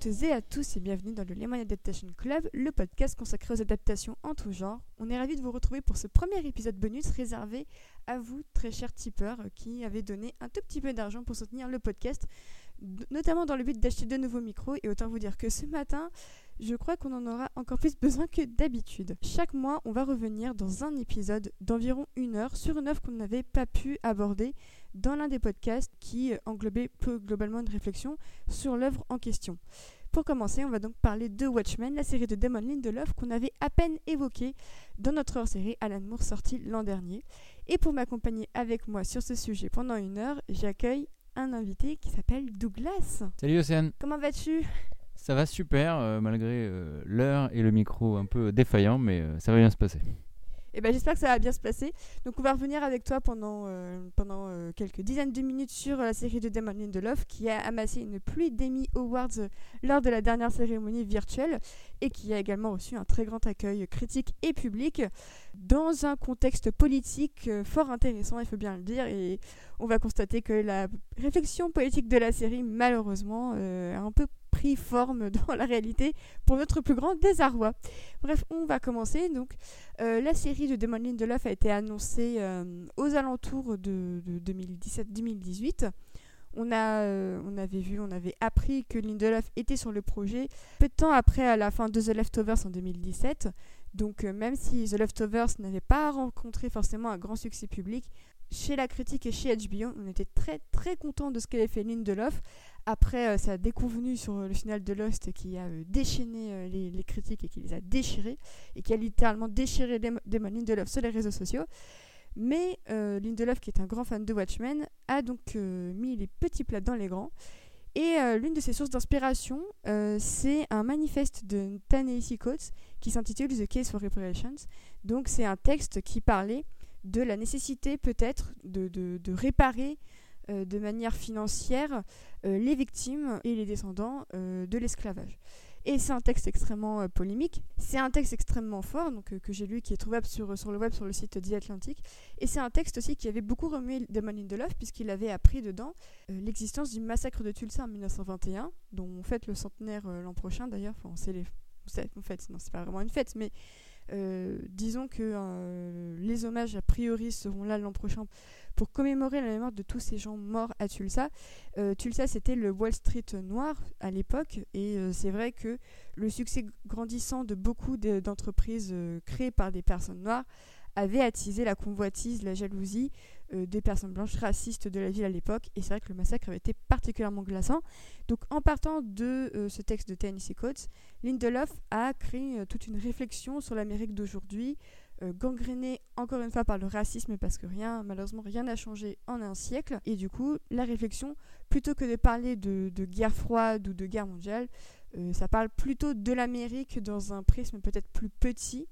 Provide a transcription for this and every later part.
toutes et à tous et bienvenue dans le Lemon Adaptation Club, le podcast consacré aux adaptations en tout genre. On est ravis de vous retrouver pour ce premier épisode bonus réservé à vous, très chers tipeurs, qui avez donné un tout petit peu d'argent pour soutenir le podcast, notamment dans le but d'acheter de nouveaux micros. Et autant vous dire que ce matin, je crois qu'on en aura encore plus besoin que d'habitude. Chaque mois, on va revenir dans un épisode d'environ une heure sur une œuvre qu'on n'avait pas pu aborder dans l'un des podcasts qui englobait plus globalement une réflexion sur l'œuvre en question. Pour commencer, on va donc parler de Watchmen, la série de Damon Lindelof qu'on avait à peine évoquée dans notre hors-série Alan Moore sortie l'an dernier. Et pour m'accompagner avec moi sur ce sujet pendant une heure, j'accueille un invité qui s'appelle Douglas. Salut Océane. Comment vas-tu? Ça va super, euh, malgré euh, l'heure et le micro un peu défaillant, mais euh, ça va bien se passer. Eh ben, j'espère que ça va bien se passer. Donc on va revenir avec toi pendant, euh, pendant euh, quelques dizaines de minutes sur la série de Damon Lindelof qui a amassé une pluie d'Emmy Awards euh, lors de la dernière cérémonie virtuelle et qui a également reçu un très grand accueil critique et public dans un contexte politique fort intéressant, il faut bien le dire. Et on va constater que la réflexion politique de la série, malheureusement, a un peu pris forme dans la réalité pour notre plus grand désarroi. Bref, on va commencer. Donc, euh, la série de Damon Lindelof a été annoncée euh, aux alentours de, de 2017-2018. On, euh, on avait vu, on avait appris que Lindelof était sur le projet peu de temps après la fin de The Leftovers en 2017. Donc même si The Leftovers n'avait pas rencontré forcément un grand succès public, chez la critique et chez HBO, on était très très content de ce qu'avait fait Lindelof. Après euh, sa déconvenue sur euh, le final de Lost qui a euh, déchaîné les, critiques et qui les a déchirés et qui a littéralement déchiré Damon Lindelof sur les réseaux sociaux. Mais Lindelof, qui est un grand fan de Watchmen, a donc mis les petits plats dans les grands. Et l'une de ses sources d'inspiration, c'est un manifeste de ta Coates qui s'intitule The Case for Reparations. Donc c'est un texte qui parlait de la nécessité peut-être de, réparer euh, de manière financière euh, les victimes et les descendants euh, de l'esclavage. Et c'est un texte extrêmement polémique, c'est un texte extrêmement fort donc, que j'ai lu, qui est trouvable sur, sur le web sur le site The Atlantic, et c'est un texte aussi qui avait beaucoup remué Damon Lindelof puisqu'il avait appris dedans l'existence du massacre de Tulsa en 1921, dont on fête le centenaire l'an prochain d'ailleurs, enfin c'est les... En fait, non, c'est pas vraiment une fête, mais euh, disons que euh, les hommages a priori seront là l'an prochain pour commémorer la mémoire de tous ces gens morts à Tulsa. Euh, Tulsa, c'était le Wall Street noir à l'époque, et c'est vrai que le succès grandissant de beaucoup d'entreprises créées par des personnes noires avait attisé la convoitise, la jalousie euh, des personnes blanches racistes de la ville à l'époque. Et c'est vrai que le massacre avait été particulièrement glaçant. Donc en partant de euh, ce texte de Tennessee Coates, Lindelof a créé euh, toute une réflexion sur l'Amérique d'aujourd'hui, gangrénée encore une fois par le racisme parce que rien, malheureusement, rien n'a changé en un siècle. Et du coup, la réflexion, plutôt que de parler de, de guerre froide ou de guerre mondiale, ça parle plutôt de l'Amérique dans un prisme peut-être plus petit.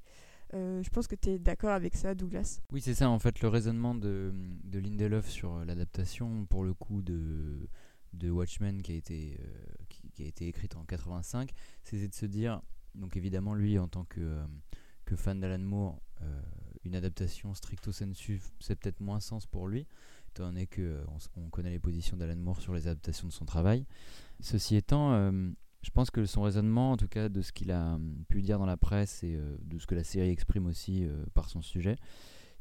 Euh, je pense que tu es d'accord avec ça, Douglas. Oui, c'est ça, en fait, le raisonnement de, de Lindelof sur euh, l'adaptation, pour le coup, de, de Watchmen qui a, été, euh, qui, a été écrite en 85, c'est de se dire, donc évidemment, lui, en tant que, que fan d'Alan Moore, une adaptation stricto sensu, c'est peut-être moins sens pour lui, étant donné qu'on on connaît les positions d'Alan Moore sur les adaptations de son travail. Ceci étant, je pense que son raisonnement, en tout cas de ce qu'il a hum, pu dire dans la presse et euh, de ce que la série exprime aussi euh, par son sujet,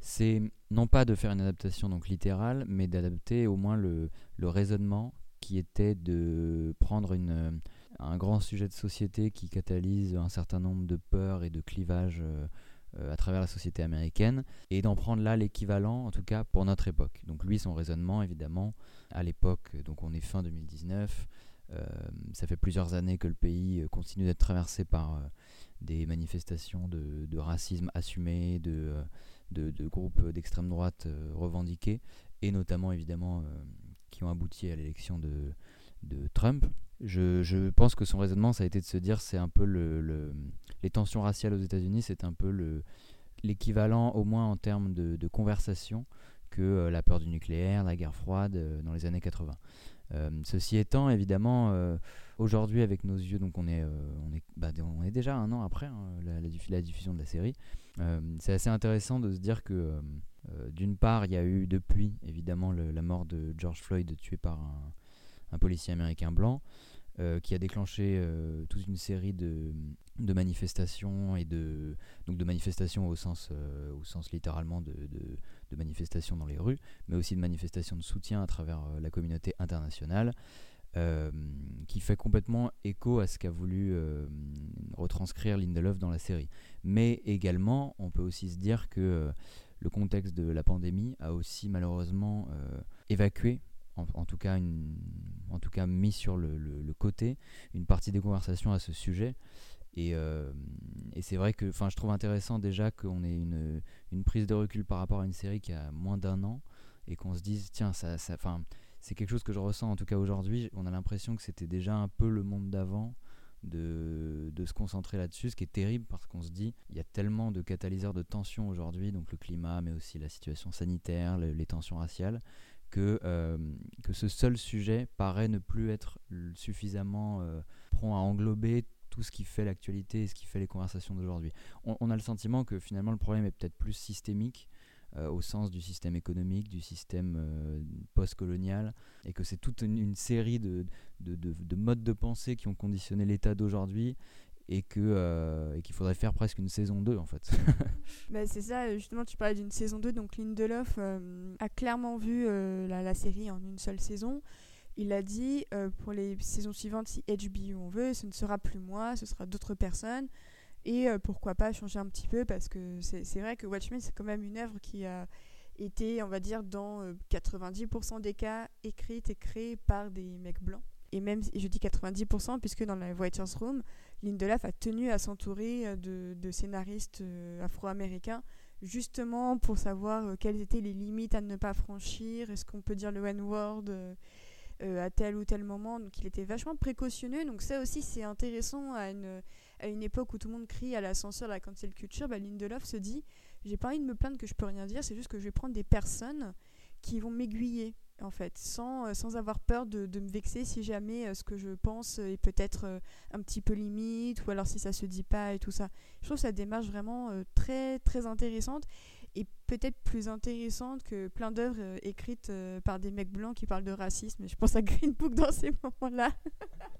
c'est non pas de faire une adaptation donc littérale, mais d'adapter au moins le, raisonnement qui était de prendre euh, un grand sujet de société qui catalyse un certain nombre de peurs et de clivages à travers la société américaine et d'en prendre là l'équivalent en tout cas pour notre époque. Donc lui son raisonnement évidemment à l'époque donc on est fin 2019 euh, ça fait plusieurs années que le pays euh, continue d'être traversé par euh, des manifestations de, racisme assumé, de, de, groupes d'extrême droite revendiqués, et notamment évidemment qui ont abouti à l'élection de, Trump. Je, pense que son raisonnement, ça a été de se dire, c'est un peu le, les tensions raciales aux États-Unis, c'est un peu le, l'équivalent, au moins en termes de conversation, que la peur du nucléaire, la guerre froide dans les années 80. Euh, ceci étant, évidemment, euh, aujourd'hui avec nos yeux, donc on est, euh, on est, bah, on est déjà un an après hein, la, diffusion de la série. c'est assez intéressant de se dire que d'une part, il y a eu depuis évidemment la mort de George Floyd tué par un, policier américain blanc. qui a déclenché toute une série de, de, manifestations et de donc de manifestations au sens au sens littéralement de, de, manifestations dans les rues, mais aussi de manifestations de soutien à travers la communauté internationale. Euh, qui fait complètement écho à ce qu'a voulu euh, retranscrire Lindelof dans la série. Mais également, on peut aussi se dire que euh, le contexte de la pandémie a aussi malheureusement évacué, en, tout cas une, en tout cas mis sur le, côté, une partie des conversations à ce sujet. Et, et c'est vrai que je trouve intéressant déjà qu'on ait une, une, prise de recul par rapport à une série qui a moins d'un an et qu'on se dise, tiens, ça, ça, c'est quelque chose que je ressens en tout cas aujourd'hui. On a l'impression que c'était déjà un peu le monde d'avant. De, de, se concentrer là-dessus, ce qui est terrible parce qu'on se dit il y a tellement de catalyseurs de tension aujourd'hui, donc le climat, mais aussi la situation sanitaire, les tensions raciales, que, euh, que ce seul sujet paraît ne plus être suffisamment euh, prompt à englober ce qui fait l'actualité et ce qui fait les conversations d'aujourd'hui. On, a le sentiment que finalement le problème est peut-être plus systémique euh, au sens du système économique, du système euh, post-colonial, et que c'est toute une, série de, de, de, modes de pensée qui ont conditionné l'état d'aujourd'hui et euh, qu'il faudrait faire presque une saison 2 en fait. bah, c'est ça, justement tu parlais d'une saison 2, donc Lindelof a clairement vu la, série en une seule saison. Il a dit pour les saisons suivantes, si HBO on veut, ce ne sera plus moi, ce sera d'autres personnes. Et euh, pourquoi pas changer un petit peu parce que c'est vrai que Watchmen, c'est quand même une œuvre qui a été, on va dire, dans 90% euh, des cas, écrite et créée par des mecs blancs. Et même, je dis 90%, puisque dans la Writer's Room, Lindelof a tenu à s'entourer euh, de, scénaristes afro-américains, justement pour savoir quelles étaient les limites à ne pas franchir, est-ce qu'on peut dire le N-word à tel ou tel moment. Donc il était vachement précautionneux. Donc ça aussi, c'est intéressant à une à une époque où tout le monde crie à la censure, à la cancel culture, bah Lindelof se dit j'ai pas envie de me plaindre que je peux rien dire, c'est juste que je vais prendre des personnes qui vont m'aiguiller en fait, sans, euh, sans avoir peur de, de, me vexer si jamais euh, ce que je pense est peut-être euh, un petit peu limite, ou alors si ça se dit pas et tout ça. Je trouve sa démarche vraiment très très intéressante et peut-être plus intéressante que plein d'œuvres écrites par des mecs blancs qui parlent de racisme. Je pense à Green Book dans ces moments-là.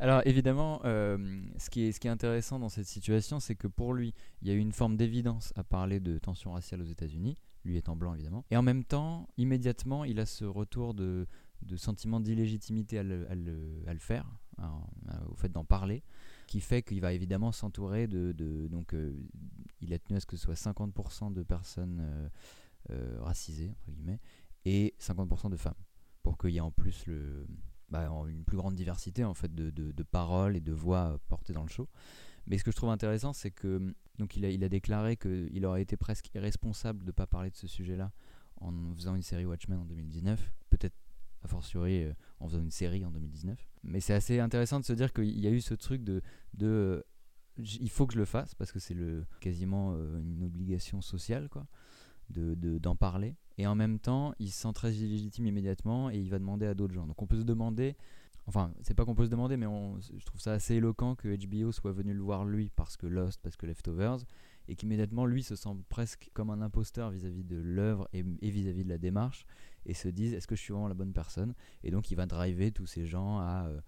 Alors évidemment, euh, ce, qui est, ce qui est intéressant dans cette situation, c'est que pour lui, il y a eu une forme d'évidence à parler de tension raciale aux États-Unis, lui étant blanc évidemment, et en même temps, immédiatement, il a ce retour de, de sentiment d'illégitimité à le, à, le, faire, hein, au fait d'en parler, qui fait qu'il va évidemment s'entourer de, donc euh, il a tenu à ce que ce soit 50% de personnes euh, racisées entre guillemets et 50% de femmes, pour qu'il y ait en plus le bah, une plus grande diversité en fait de, de, paroles et de voix portées dans le show. Mais ce que je trouve intéressant, c'est que donc il a, il a déclaré qu'il aurait été presque irresponsable de ne pas parler de ce sujet-là en faisant une série Watchmen en 2019, peut-être a fortiori euh, en faisant une série en 2019. Mais c'est assez intéressant de se dire qu'il y a eu ce truc de, il faut que je le fasse parce que c'est quasiment euh, une obligation sociale quoi de d'en parler et en même temps, il se sent très illégitime immédiatement et il va demander à d'autres gens. Donc on peut se demander, enfin, c'est pas qu'on peut se demander, mais je trouve ça assez éloquent que HBO soit venu le voir lui parce que Lost, parce que Leftovers, et qu'immédiatement lui se sent presque comme un imposteur vis-à-vis de l'œuvre et vis-à-vis de la démarche et se dise est-ce que je suis vraiment la bonne personne? Et donc il va driver tous ces gens à. Euh,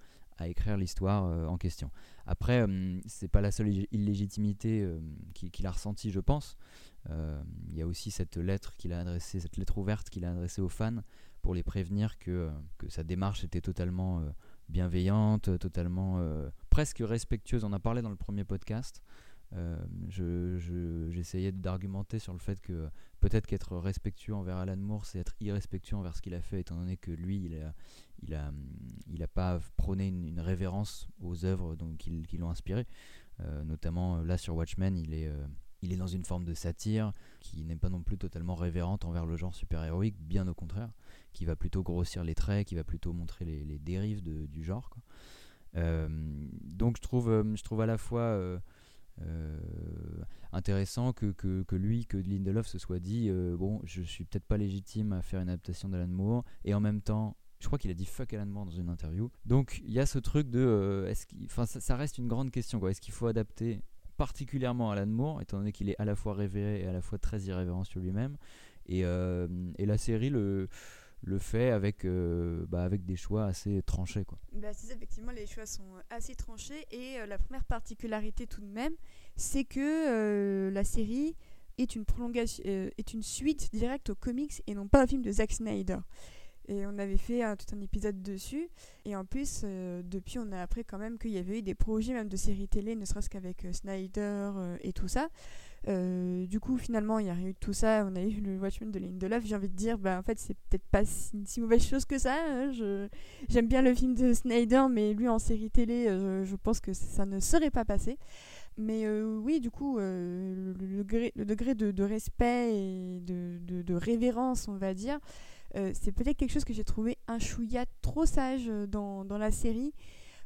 écrire l'histoire euh, en question. Après, euh, c'est pas la seule illégitimité qu'il a ressentie, je pense. Il y a aussi cette lettre qu'il a adressée, cette lettre ouverte qu'il a adressée aux fans pour les prévenir que, que sa démarche était totalement bienveillante, totalement presque respectueuse. On a parlé dans le premier podcast. J'essayais d'argumenter sur le fait que peut-être qu'être respectueux envers Alan Moore, c'est être irrespectueux envers ce qu'il a fait, étant donné que lui, il a, il a, il a pas prôné une, révérence aux œuvres qui, l'ont inspiré. notamment là sur Watchmen, il est il est dans une forme de satire qui n'est pas non plus totalement révérente envers le genre super-héroïque, bien au contraire, qui va plutôt grossir les traits, qui va plutôt montrer les, dérives du genre. Euh, donc je trouve, euh, je trouve à la fois euh, intéressant que, que, lui, que Lindelof se soit dit bon, je suis peut-être pas légitime à faire une adaptation d'Alan Moore, et en même temps, je crois qu'il a dit fuck Alan Moore dans une interview. Donc il y a ce truc de. est-ce enfin, ça, reste une grande question. Est-ce qu'il faut adapter particulièrement Alan Moore, étant donné qu'il est à la fois révéré et à la fois très irrévérent sur lui-même? Et, euh, et, la série le, le fait avec, bah, avec des choix assez tranchés. Quoi. Bah, effectivement, les choix sont assez tranchés. Et la première particularité tout de même, c'est que la série est une, prolongation, est une suite directe aux comics et non pas un film de Zack Snyder. Et on avait fait tout un épisode dessus. Et en plus, euh, depuis, on a appris quand même qu'il y avait eu des projets même de séries télé, ne serait-ce qu'avec euh, Snyder euh, et tout ça. Du coup, finalement, il y a eu de tout ça. On a eu le Watchmen de Lindelof. J'ai envie de dire, bah, en fait, c'est peut-être pas si, si, mauvaise chose que ça. Hein. J'aime bien le film de Snyder, mais lui, en série télé, je, pense que ça ne serait pas passé. Mais oui, du coup, le, degré, de, respect et de, de, révérence, on va dire, euh, c'est peut-être quelque chose que j'ai trouvé un chouïa trop sage euh, dans, dans, la série.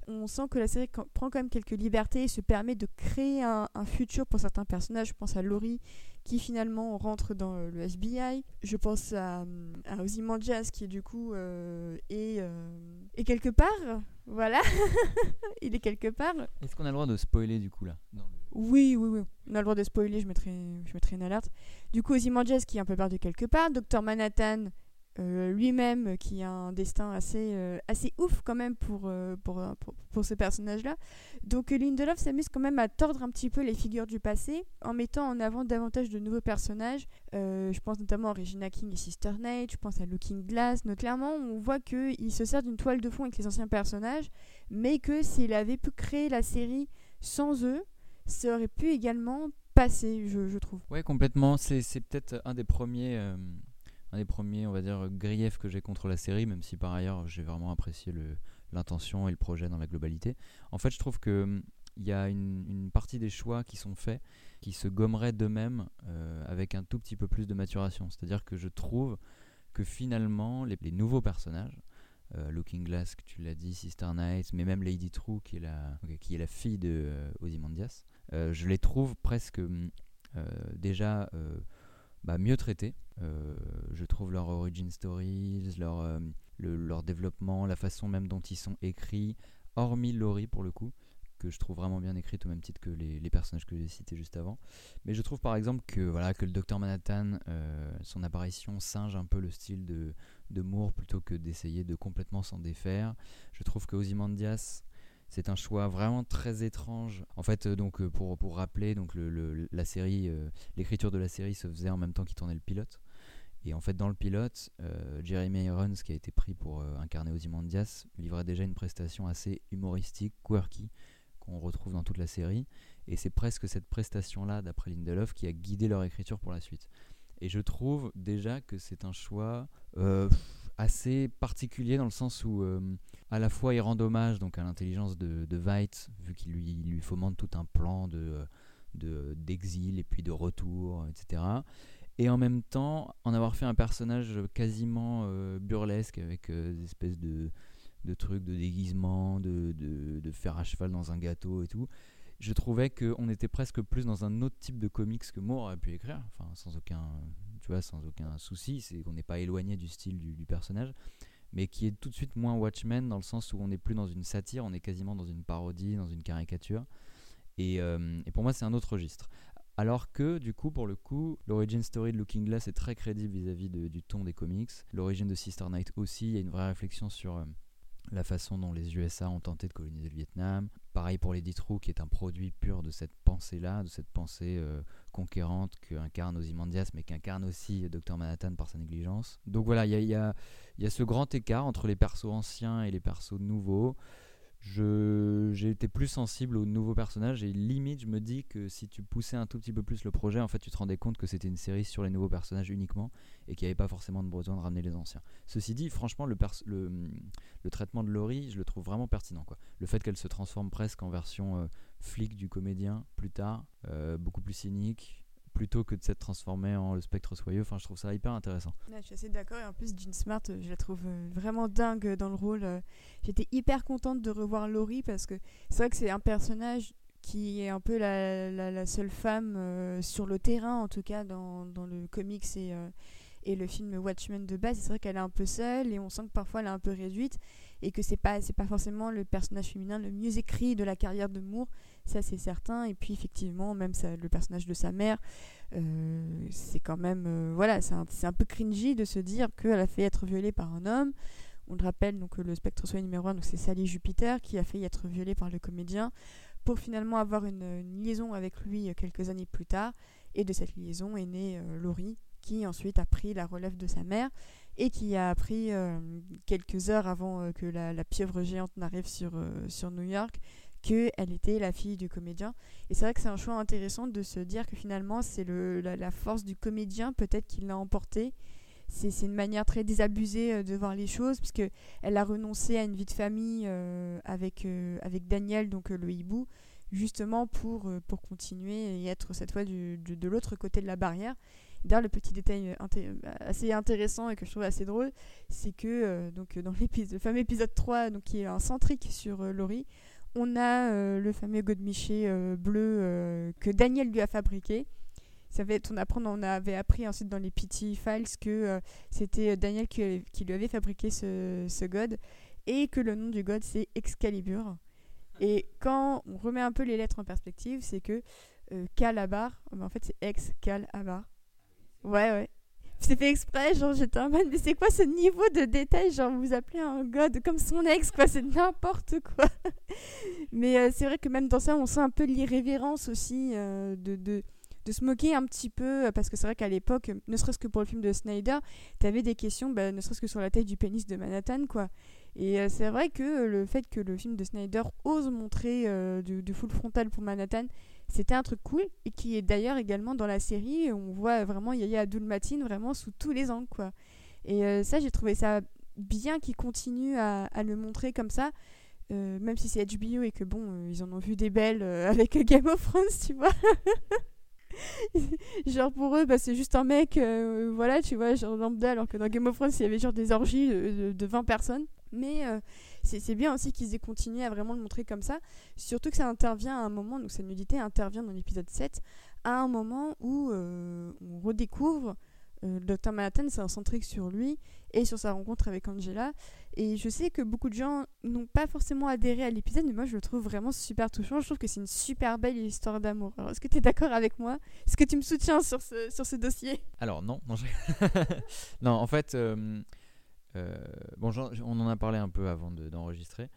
On sent que la série prend quand même quelques libertés et se permet de créer un, futur pour certains personnages. Je pense à Laurie qui finalement rentre dans euh, le FBI. Je pense à, à Ozymandias qui du coup est, est, quelque part. Voilà, il est quelque part. Est-ce qu'on a le droit de spoiler du coup là Oui, oui, oui. On a le droit de spoiler, je mettrai, je mettrai une alerte. Du coup, Ozymandias qui est un peu perdu quelque part. Docteur Manhattan euh, lui-même qui a un destin assez, euh, assez ouf quand même pour, euh, pour, pour, ce personnage-là. Donc Lindelof s'amuse quand même à tordre un petit peu les figures du passé en mettant en avant davantage de nouveaux personnages. je pense notamment à Regina King et Sister Nate, je pense à Looking Glass. Donc, clairement, on voit qu'il se sert d'une toile de fond avec les anciens personnages, mais que s'il avait pu créer la série sans eux, ça aurait pu également passer, je, je trouve. Ouais, complètement. C'est peut-être un des premiers un des premiers, on va dire, griefs que j'ai contre la série, même si par ailleurs j'ai vraiment apprécié l'intention et le projet dans la globalité. En fait, je trouve que hum, il y a une, partie des choix qui sont faits qui se gommeraient d'eux-mêmes euh, avec un tout petit peu plus de maturation. C'est-à-dire que je trouve que finalement, les, nouveaux personnages, euh, Looking Glass, que tu l'as dit, Sister Night, mais même Lady True, qui est la, qui est la fille de euh, Ozymandias, je les trouve presque hum, déjà bah, mieux traités. Euh, je trouve leur origin stories, leur, euh, leur développement, la façon même dont ils sont écrits, hormis Laurie pour le coup, que je trouve vraiment bien écrite au même titre que les, personnages que j'ai cités juste avant. Mais je trouve par exemple que, voilà, que le Docteur Manhattan, euh, son apparition singe un peu le style de, de Moore plutôt que d'essayer de complètement s'en défaire. Je trouve que Ozymandias c'est un choix vraiment très étrange. En fait, euh, donc euh, pour, pour rappeler, donc le, la série, euh, l'écriture de la série se faisait en même temps qu'il tournait le pilote. Et en fait, dans le pilote, Jeremy Irons, qui a été pris pour incarner Ozymandias, livrait déjà une prestation assez humoristique, quirky, qu'on retrouve dans toute la série. Et c'est presque cette prestation-là, d'après Lindelof, qui a guidé leur écriture pour la suite. Et je trouve déjà que c'est un choix assez particulier dans le sens où euh, à la fois il rend hommage donc à l'intelligence de, de Veidt vu qu'il lui, lui fomente tout un plan de d'exil et puis de retour etc et en même temps en avoir fait un personnage quasiment euh, burlesque avec euh, des espèces de, de trucs de déguisement de, de, faire à cheval dans un gâteau et tout je trouvais qu'on était presque plus dans un autre type de comics que Moore aurait pu écrire, enfin sans aucun, tu vois, sans aucun souci, c'est qu'on n'est pas éloigné du style du, personnage, mais qui est tout de suite moins Watchmen dans le sens où on n'est plus dans une satire, on est quasiment dans une parodie, dans une caricature, et, euh, pour moi c'est un autre registre. Alors que, du coup, pour le coup, l'origin story de Looking Glass est très crédible vis-à-vis du ton des comics. L'origine de Sister Night aussi, il y a une vraie réflexion sur euh, la façon dont les USA ont tenté de coloniser le Vietnam. Pareil pour les True, qui est un produit pur de cette pensée-là, de cette pensée euh, conquérante qu'incarne Ozymandias, mais qu'incarne aussi Dr Manhattan par sa négligence. Donc voilà, il y a, y a, ce grand écart entre les persos anciens et les persos nouveaux j'ai été plus sensible aux nouveaux personnages et limite je me dis que si tu poussais un tout petit peu plus le projet en fait tu te rendais compte que c'était une série sur les nouveaux personnages uniquement et qu'il n'y avait pas forcément de besoin de ramener les anciens ceci dit franchement le, le, le, traitement de Laurie je le trouve vraiment pertinent quoi. le fait qu'elle se transforme presque en version euh, flic du comédien plus tard euh, beaucoup plus cynique plutôt que de s'être transformé en le spectre soyeux. Enfin, je trouve ça hyper intéressant. je suis assez d'accord. Et en plus, Jean Smart, euh, je la trouve euh, vraiment dingue dans le rôle. J'étais hyper contente de revoir Laurie parce que c'est vrai que c'est un personnage qui est un peu la, la, seule femme sur le terrain, en tout cas dans, dans le comics et, et le film Watchmen de base. C'est vrai qu'elle est un peu seule et on sent que parfois elle est un peu réduite. Et que c'est pas c'est pas forcément le personnage féminin le mieux écrit de la carrière de Moore, ça c'est certain. Et puis effectivement, même le personnage de sa mère, euh, c'est quand même euh, voilà, c'est un, peu cringy de se dire qu'elle a fait être violée par un homme. On le rappelle donc le spectre soin numéro 1, donc c'est Sally Jupiter qui a failli être violée par le comédien pour finalement avoir une, une liaison avec lui quelques années plus tard. Et de cette liaison est née Laurie, qui ensuite a pris la relève de sa mère et qui a appris euh, quelques heures avant euh, que la, pieuvre géante n'arrive sur, euh, sur New York qu'elle était la fille du comédien. Et c'est vrai que c'est un choix intéressant de se dire que finalement c'est la, force du comédien peut-être qui l'a emporté. C'est une manière très désabusée de voir les choses puisque elle a renoncé à une vie de famille avec, avec Daniel, donc le hibou, justement pour, pour continuer et être cette fois du, de l'autre côté de la barrière. D'ailleurs, le petit détail euh, euh, assez intéressant et que je trouve assez drôle, c'est que euh, donc, dans le fameux épisode 3, donc, qui est un centrique sur Laurie, on a le fameux godemiché bleu que Daniel lui a fabriqué. Ça on, on avait appris ensuite dans les PT Files que c'était Daniel qui, lui avait fabriqué ce, god et que le nom du god c'est Excalibur. Et quand on remet un peu les lettres en perspective, c'est que Calabar, en fait c'est Excalibur. Ouais, ouais. C'est fait exprès, genre j'étais en mode, mais c'est quoi ce niveau de détail Genre vous appelez un god comme son ex, quoi, c'est n'importe quoi. mais euh, c'est vrai que même dans ça, on sent un peu l'irrévérence aussi euh, de, de, de, se moquer un petit peu, parce que c'est vrai qu'à l'époque, ne serait-ce que pour le film de Snyder, t'avais des questions, bah, ne serait-ce que sur la taille du pénis de Manhattan, quoi. Et euh, c'est vrai que le fait que le film de Snyder ose montrer du full frontal pour Manhattan, c'était un truc cool et qui est d'ailleurs également dans la série on voit vraiment Yaya Abdul-Mateen vraiment sous tous les angles quoi. Et euh, ça j'ai trouvé ça bien qu'ils continuent à, le montrer comme ça euh, même si c'est HBO et que bon euh, ils en ont vu des belles avec Game of Thrones tu vois. Genre pour eux bah, c'est juste un mec voilà tu vois genre lambda alors que dans Game of Thrones il y avait genre des orgies de, de 20 personnes. Mais c'est bien aussi qu'ils aient continué à vraiment le montrer comme ça. Surtout que ça intervient à un moment, donc cette nudité intervient dans l'épisode 7, à un moment où euh, on redécouvre euh, le Dr Manhattan, c'est un centrique sur lui et sur sa rencontre avec Angela. Et je sais que beaucoup de gens n'ont pas forcément adhéré à l'épisode, mais moi je le trouve vraiment super touchant. Je trouve que c'est une super belle histoire d'amour. Alors est-ce que tu es d'accord avec moi? Est-ce que tu me soutiens sur ce, sur ce dossier? Alors non, non, en fait... Euh, bon, on en a parlé un peu avant d'enregistrer.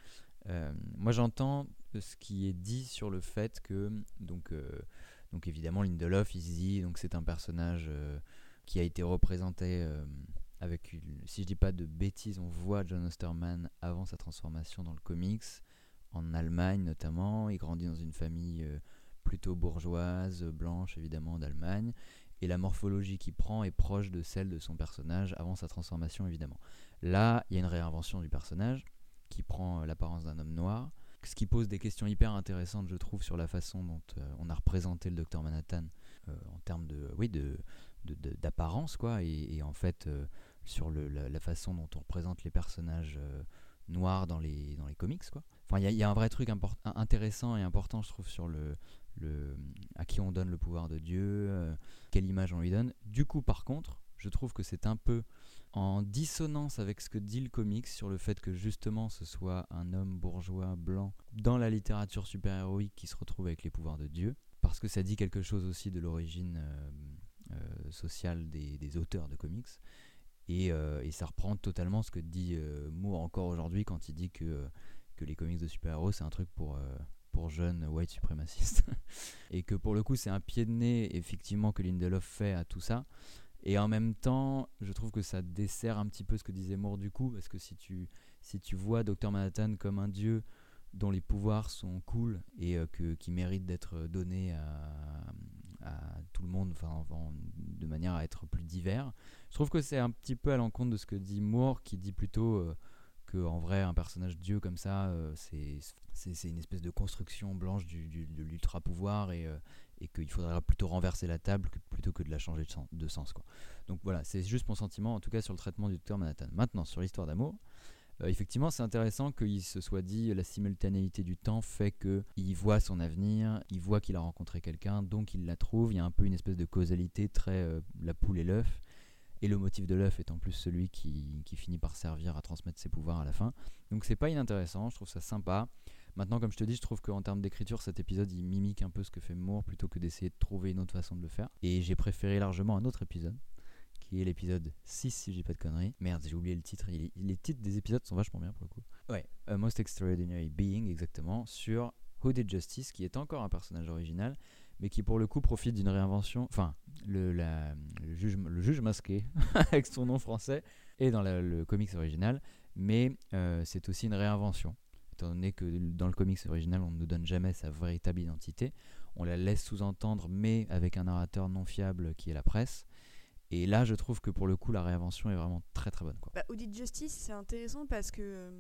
Euh, moi, j'entends ce qui est dit sur le fait que, donc, euh, évidemment, Lindelof, il donc c'est un personnage qui a été représenté avec, si je dis pas de bêtises, on voit John Osterman avant sa transformation dans le comics, en Allemagne notamment. Il grandit dans une famille plutôt bourgeoise, blanche évidemment d'Allemagne, et la morphologie qu'il prend est proche de celle de son personnage avant sa transformation évidemment. Là, il y a une réinvention du personnage qui prend euh, l'apparence d'un homme noir, ce qui pose des questions hyper intéressantes, je trouve, sur la façon dont euh, on a représenté le docteur Manhattan euh, en termes de, oui, de, d'apparence, quoi, et, en fait sur la, façon dont on représente les personnages noirs dans les, dans les comics, quoi. Enfin, il y, y, a un vrai truc intéressant et important, je trouve, sur le, le, à qui on donne le pouvoir de Dieu, quelle image on lui donne. Du coup, par contre, je trouve que c'est un peu en dissonance avec ce que dit le comics sur le fait que justement ce soit un homme bourgeois blanc dans la littérature super-héroïque qui se retrouve avec les pouvoirs de Dieu, parce que ça dit quelque chose aussi de l'origine euh, euh, sociale des, auteurs de comics. Euh, et, ça reprend totalement ce que dit Moore encore aujourd'hui quand il dit que, que les comics de super-héros c'est un truc pour, pour jeunes white suprémacistes. et que pour le coup c'est un pied de nez effectivement que Lindelof fait à tout ça. Et en même temps, je trouve que ça dessert un petit peu ce que disait Moore du coup, parce que si tu, si tu vois Dr Manhattan comme un dieu dont les pouvoirs sont cool et euh, que, qui mérite d'être donné à, tout le monde, enfin, de manière à être plus divers, je trouve que c'est un petit peu à l'encontre de ce que dit Moore, qui dit plutôt euh, que en vrai un personnage dieu comme ça, euh, c'est une espèce de construction blanche du de l'ultra pouvoir et, et qu'il faudrait plutôt renverser la table plutôt que de la changer de sens. Donc voilà, c'est juste mon sentiment, en tout cas sur le traitement du docteur Manhattan. Maintenant, sur l'histoire d'amour, euh, effectivement, c'est intéressant qu'il se soit dit la simultanéité du temps fait qu'il voit son avenir, il voit qu'il a rencontré quelqu'un, donc il la trouve. Il y a un peu une espèce de causalité très euh, la poule et l'œuf. Et le motif de l'œuf est en plus celui qui, finit par servir à transmettre ses pouvoirs à la fin. Donc c'est pas inintéressant, je trouve ça sympa. Maintenant, comme je te dis, je trouve qu'en termes d'écriture, cet épisode il mimique un peu ce que fait Moore plutôt que d'essayer de trouver une autre façon de le faire. Et j'ai préféré largement un autre épisode qui est l'épisode 6 si j'ai pas de conneries. Merde, j'ai oublié le titre. les titres des épisodes sont vachement bien pour le coup. Ouais, A Most Extraordinary Being exactement sur Who Justice qui est encore un personnage original mais qui pour le coup profite d'une réinvention. Enfin, le juge masqué avec son nom français est dans le comics original, mais euh, c'est aussi une réinvention. Étant donné que dans le comics original, on ne nous donne jamais sa véritable identité, on la laisse sous-entendre, mais avec un narrateur non fiable qui est la presse. Et là, je trouve que pour le coup, la réinvention est vraiment très très bonne. Quoi. Bah, Audit Justice, c'est intéressant parce que euh,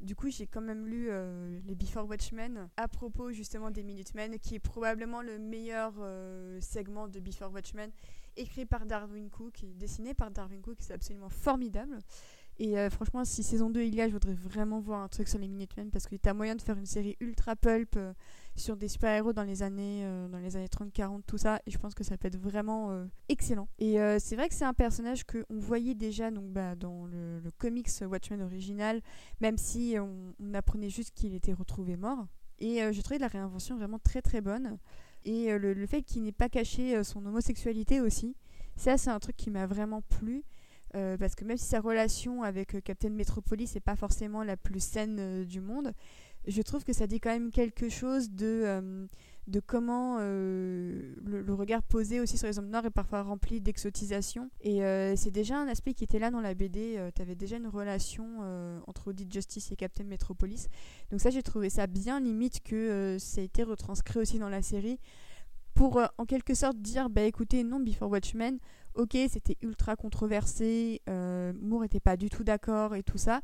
du coup, j'ai quand même lu euh, les Before Watchmen à propos justement des Minutemen, qui est probablement le meilleur euh, segment de Before Watchmen, écrit par Darwin Cook dessiné par Darwin Cook, c'est absolument formidable. Et euh, franchement, si saison 2 il y a, je voudrais vraiment voir un truc sur les Minutemen parce y a moyen de faire une série ultra pulp euh, sur des super-héros dans les années euh, dans les années 30 40 tout ça. Et je pense que ça peut être vraiment excellent. Et c'est vrai que c'est un personnage que on voyait déjà donc bah, dans le, comics Watchmen original même si on, apprenait juste qu'il était retrouvé mort. Et je trouvais la réinvention vraiment très très bonne. Et le, fait qu'il n'ait pas caché son homosexualité aussi ça c'est un truc qui m'a vraiment plu euh, parce que même si sa relation avec euh, Captain Metropolis n'est pas forcément la plus saine euh, du monde, je trouve que ça dit quand même quelque chose de, de comment le, regard posé aussi sur les hommes noirs est parfois rempli d'exotisation. Et c'est déjà un aspect qui était là dans la BD. tu avais déjà une relation entre Audit Justice et Captain Metropolis. Donc ça, j'ai trouvé ça bien limite que ça a été retranscrit aussi dans la série pour en quelque sorte dire bah écoutez non Before Watchmen ok, c'était ultra controversé, euh, Moore n'était pas du tout d'accord et tout ça,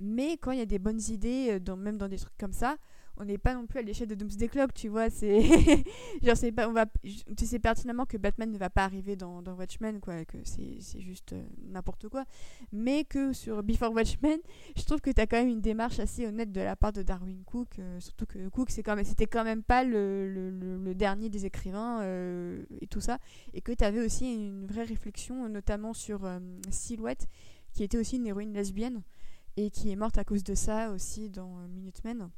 mais quand il y a des bonnes idées, euh, même dans des trucs comme ça, on n'est pas non plus à l'échelle de Doomsday Clock, tu vois. C'est genre c'est pas, on va, tu sais pertinemment que Batman ne va pas arriver dans, Watchmen, quoi, que c'est, juste euh, n'importe quoi. Mais que sur Before Watchmen, je trouve que tu as quand même une démarche assez honnête de la part de Darwin Cook, euh, surtout que Cook c'est quand c'était quand même pas le, dernier des écrivains euh, et tout ça, et que tu avais aussi une vraie réflexion, notamment sur Silhouette, qui était aussi une héroïne lesbienne et qui est morte à cause de ça aussi dans Minutemen.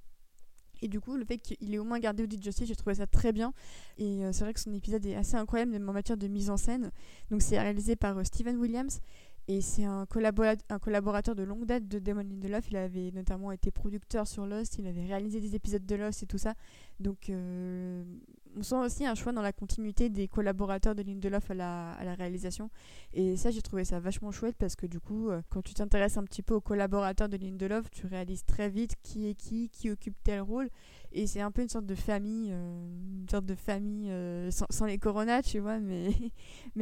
Et du coup, le fait qu'il ait au moins gardé Audit Justice, j'ai trouvé ça très bien. Et euh, c'est vrai que son épisode est assez incroyable, même en matière de mise en scène. Donc, c'est réalisé par euh, Steven Williams. Et c'est un, un, collaborateur de longue date de Demon Lindelof. Il avait notamment été producteur sur Lost, il avait réalisé des épisodes de Lost et tout ça. Donc euh, on sent aussi un choix dans la continuité des collaborateurs de Lindelof à la, à la réalisation. Et ça, j'ai trouvé ça vachement chouette parce que du coup, euh, quand tu t'intéresses un petit peu aux collaborateurs de Lindelof, tu réalises très vite qui est qui, qui occupe tel rôle. Et c'est un peu une sorte de famille, euh, une sorte de famille euh, sans, les coronas, tu vois, mais,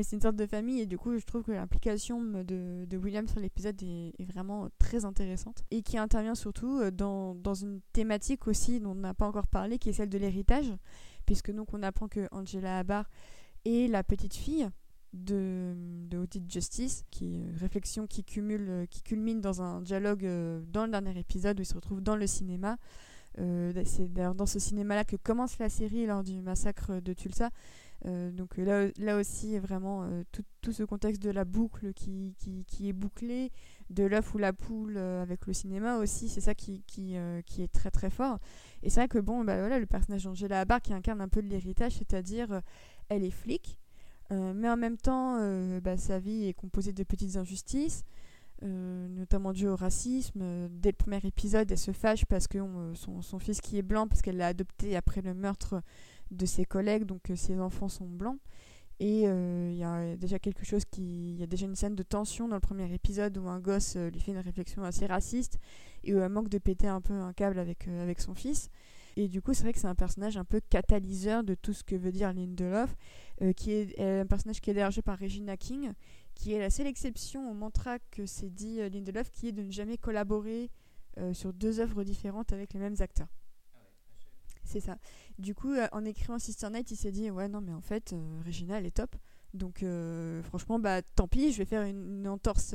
c'est une sorte de famille. Et du coup, je trouve que l'implication de, de, William sur l'épisode est, vraiment très intéressante. Et qui intervient surtout dans une thématique aussi dont on n'a pas encore parlé, qui est celle de l'héritage. Puisque donc on apprend que Angela Abar est la petite fille de, de Audit Justice, qui réflexion qui cumule, qui culmine dans un dialogue dans le dernier épisode où il se retrouve dans le cinéma. Euh, c'est dans ce cinéma-là que commence la série lors du massacre de Tulsa. Euh, donc là, aussi, vraiment, euh, tout, ce contexte de la boucle qui, qui, qui est bouclé, de l'œuf ou la poule avec le cinéma aussi, c'est ça qui, qui, qui, est très très fort. Et c'est vrai que bon, bah, voilà, le personnage d'Angela Abar qui incarne un peu de l'héritage, c'est-à-dire elle est flic, mais en même temps, bah, sa vie est composée de petites injustices. Euh, notamment dû au racisme. Euh, dès le premier épisode, elle se fâche parce que euh, son, son, fils qui est blanc, parce qu'elle l'a adopté après le meurtre de ses collègues, donc ses enfants sont blancs. Et il y a déjà quelque chose qui. Il y a déjà une scène de tension dans le premier épisode où un gosse lui fait une réflexion assez raciste et où elle manque de péter un peu un câble avec, avec son fils. Et du coup, c'est vrai que c'est un personnage un peu catalyseur de tout ce que veut dire Lindelof, qui est un personnage qui est hébergé par Regina King qui est la seule exception au mantra que s'est dit euh, Lindelof, qui est de ne jamais collaborer euh, sur deux œuvres différentes avec les mêmes acteurs. C'est ça. Du coup, euh, en écrivant Sister Night, il s'est dit ouais non mais en fait Regina elle est top. Donc franchement bah tant pis, je vais faire une, entorse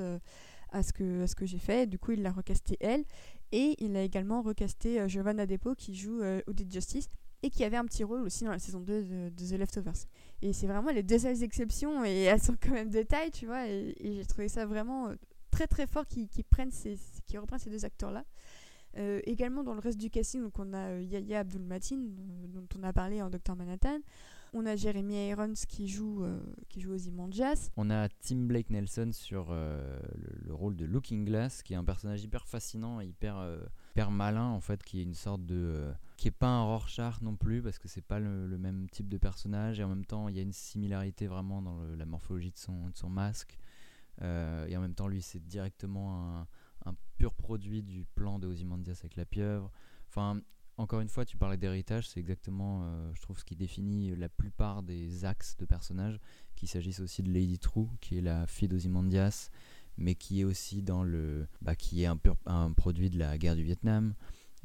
à ce que que j'ai fait. Du coup, il l'a recasté elle et il a également recasté Giovanna Depo qui joue Audit Justice et qui avait un petit rôle aussi dans la saison 2 de, The Leftovers. Et c'est vraiment les deux seules exceptions, et elles sont quand même de taille, tu vois, et, j'ai trouvé ça vraiment euh, très très fort qu'ils prennent ces, reprennent ces deux acteurs-là. Euh, également dans le reste du casting, donc on a Yaya Abdul Matin, dont on a parlé en Docteur Manhattan. On a Jeremy Irons qui joue, euh, qui joue. On a Tim Blake Nelson sur euh, le, rôle de Looking Glass, qui est un personnage hyper fascinant hyper, euh, hyper malin, en fait, qui est une sorte de. qui est pas un Rorschach non plus, parce que c'est pas le, même type de personnage, et en même temps, il y a une similarité vraiment dans la morphologie de son, de son masque. et en même temps, lui, c'est directement un, un, pur produit du plan de Ozymandias avec la pieuvre. Enfin, encore une fois, tu parlais d'héritage, c'est exactement, euh, je trouve, ce qui définit la plupart des axes de personnages, qu'il s'agisse aussi de Lady True, qui est la fille d'Ozymandias, mais qui est aussi dans le, bah, qui est un, un produit de la guerre du Vietnam,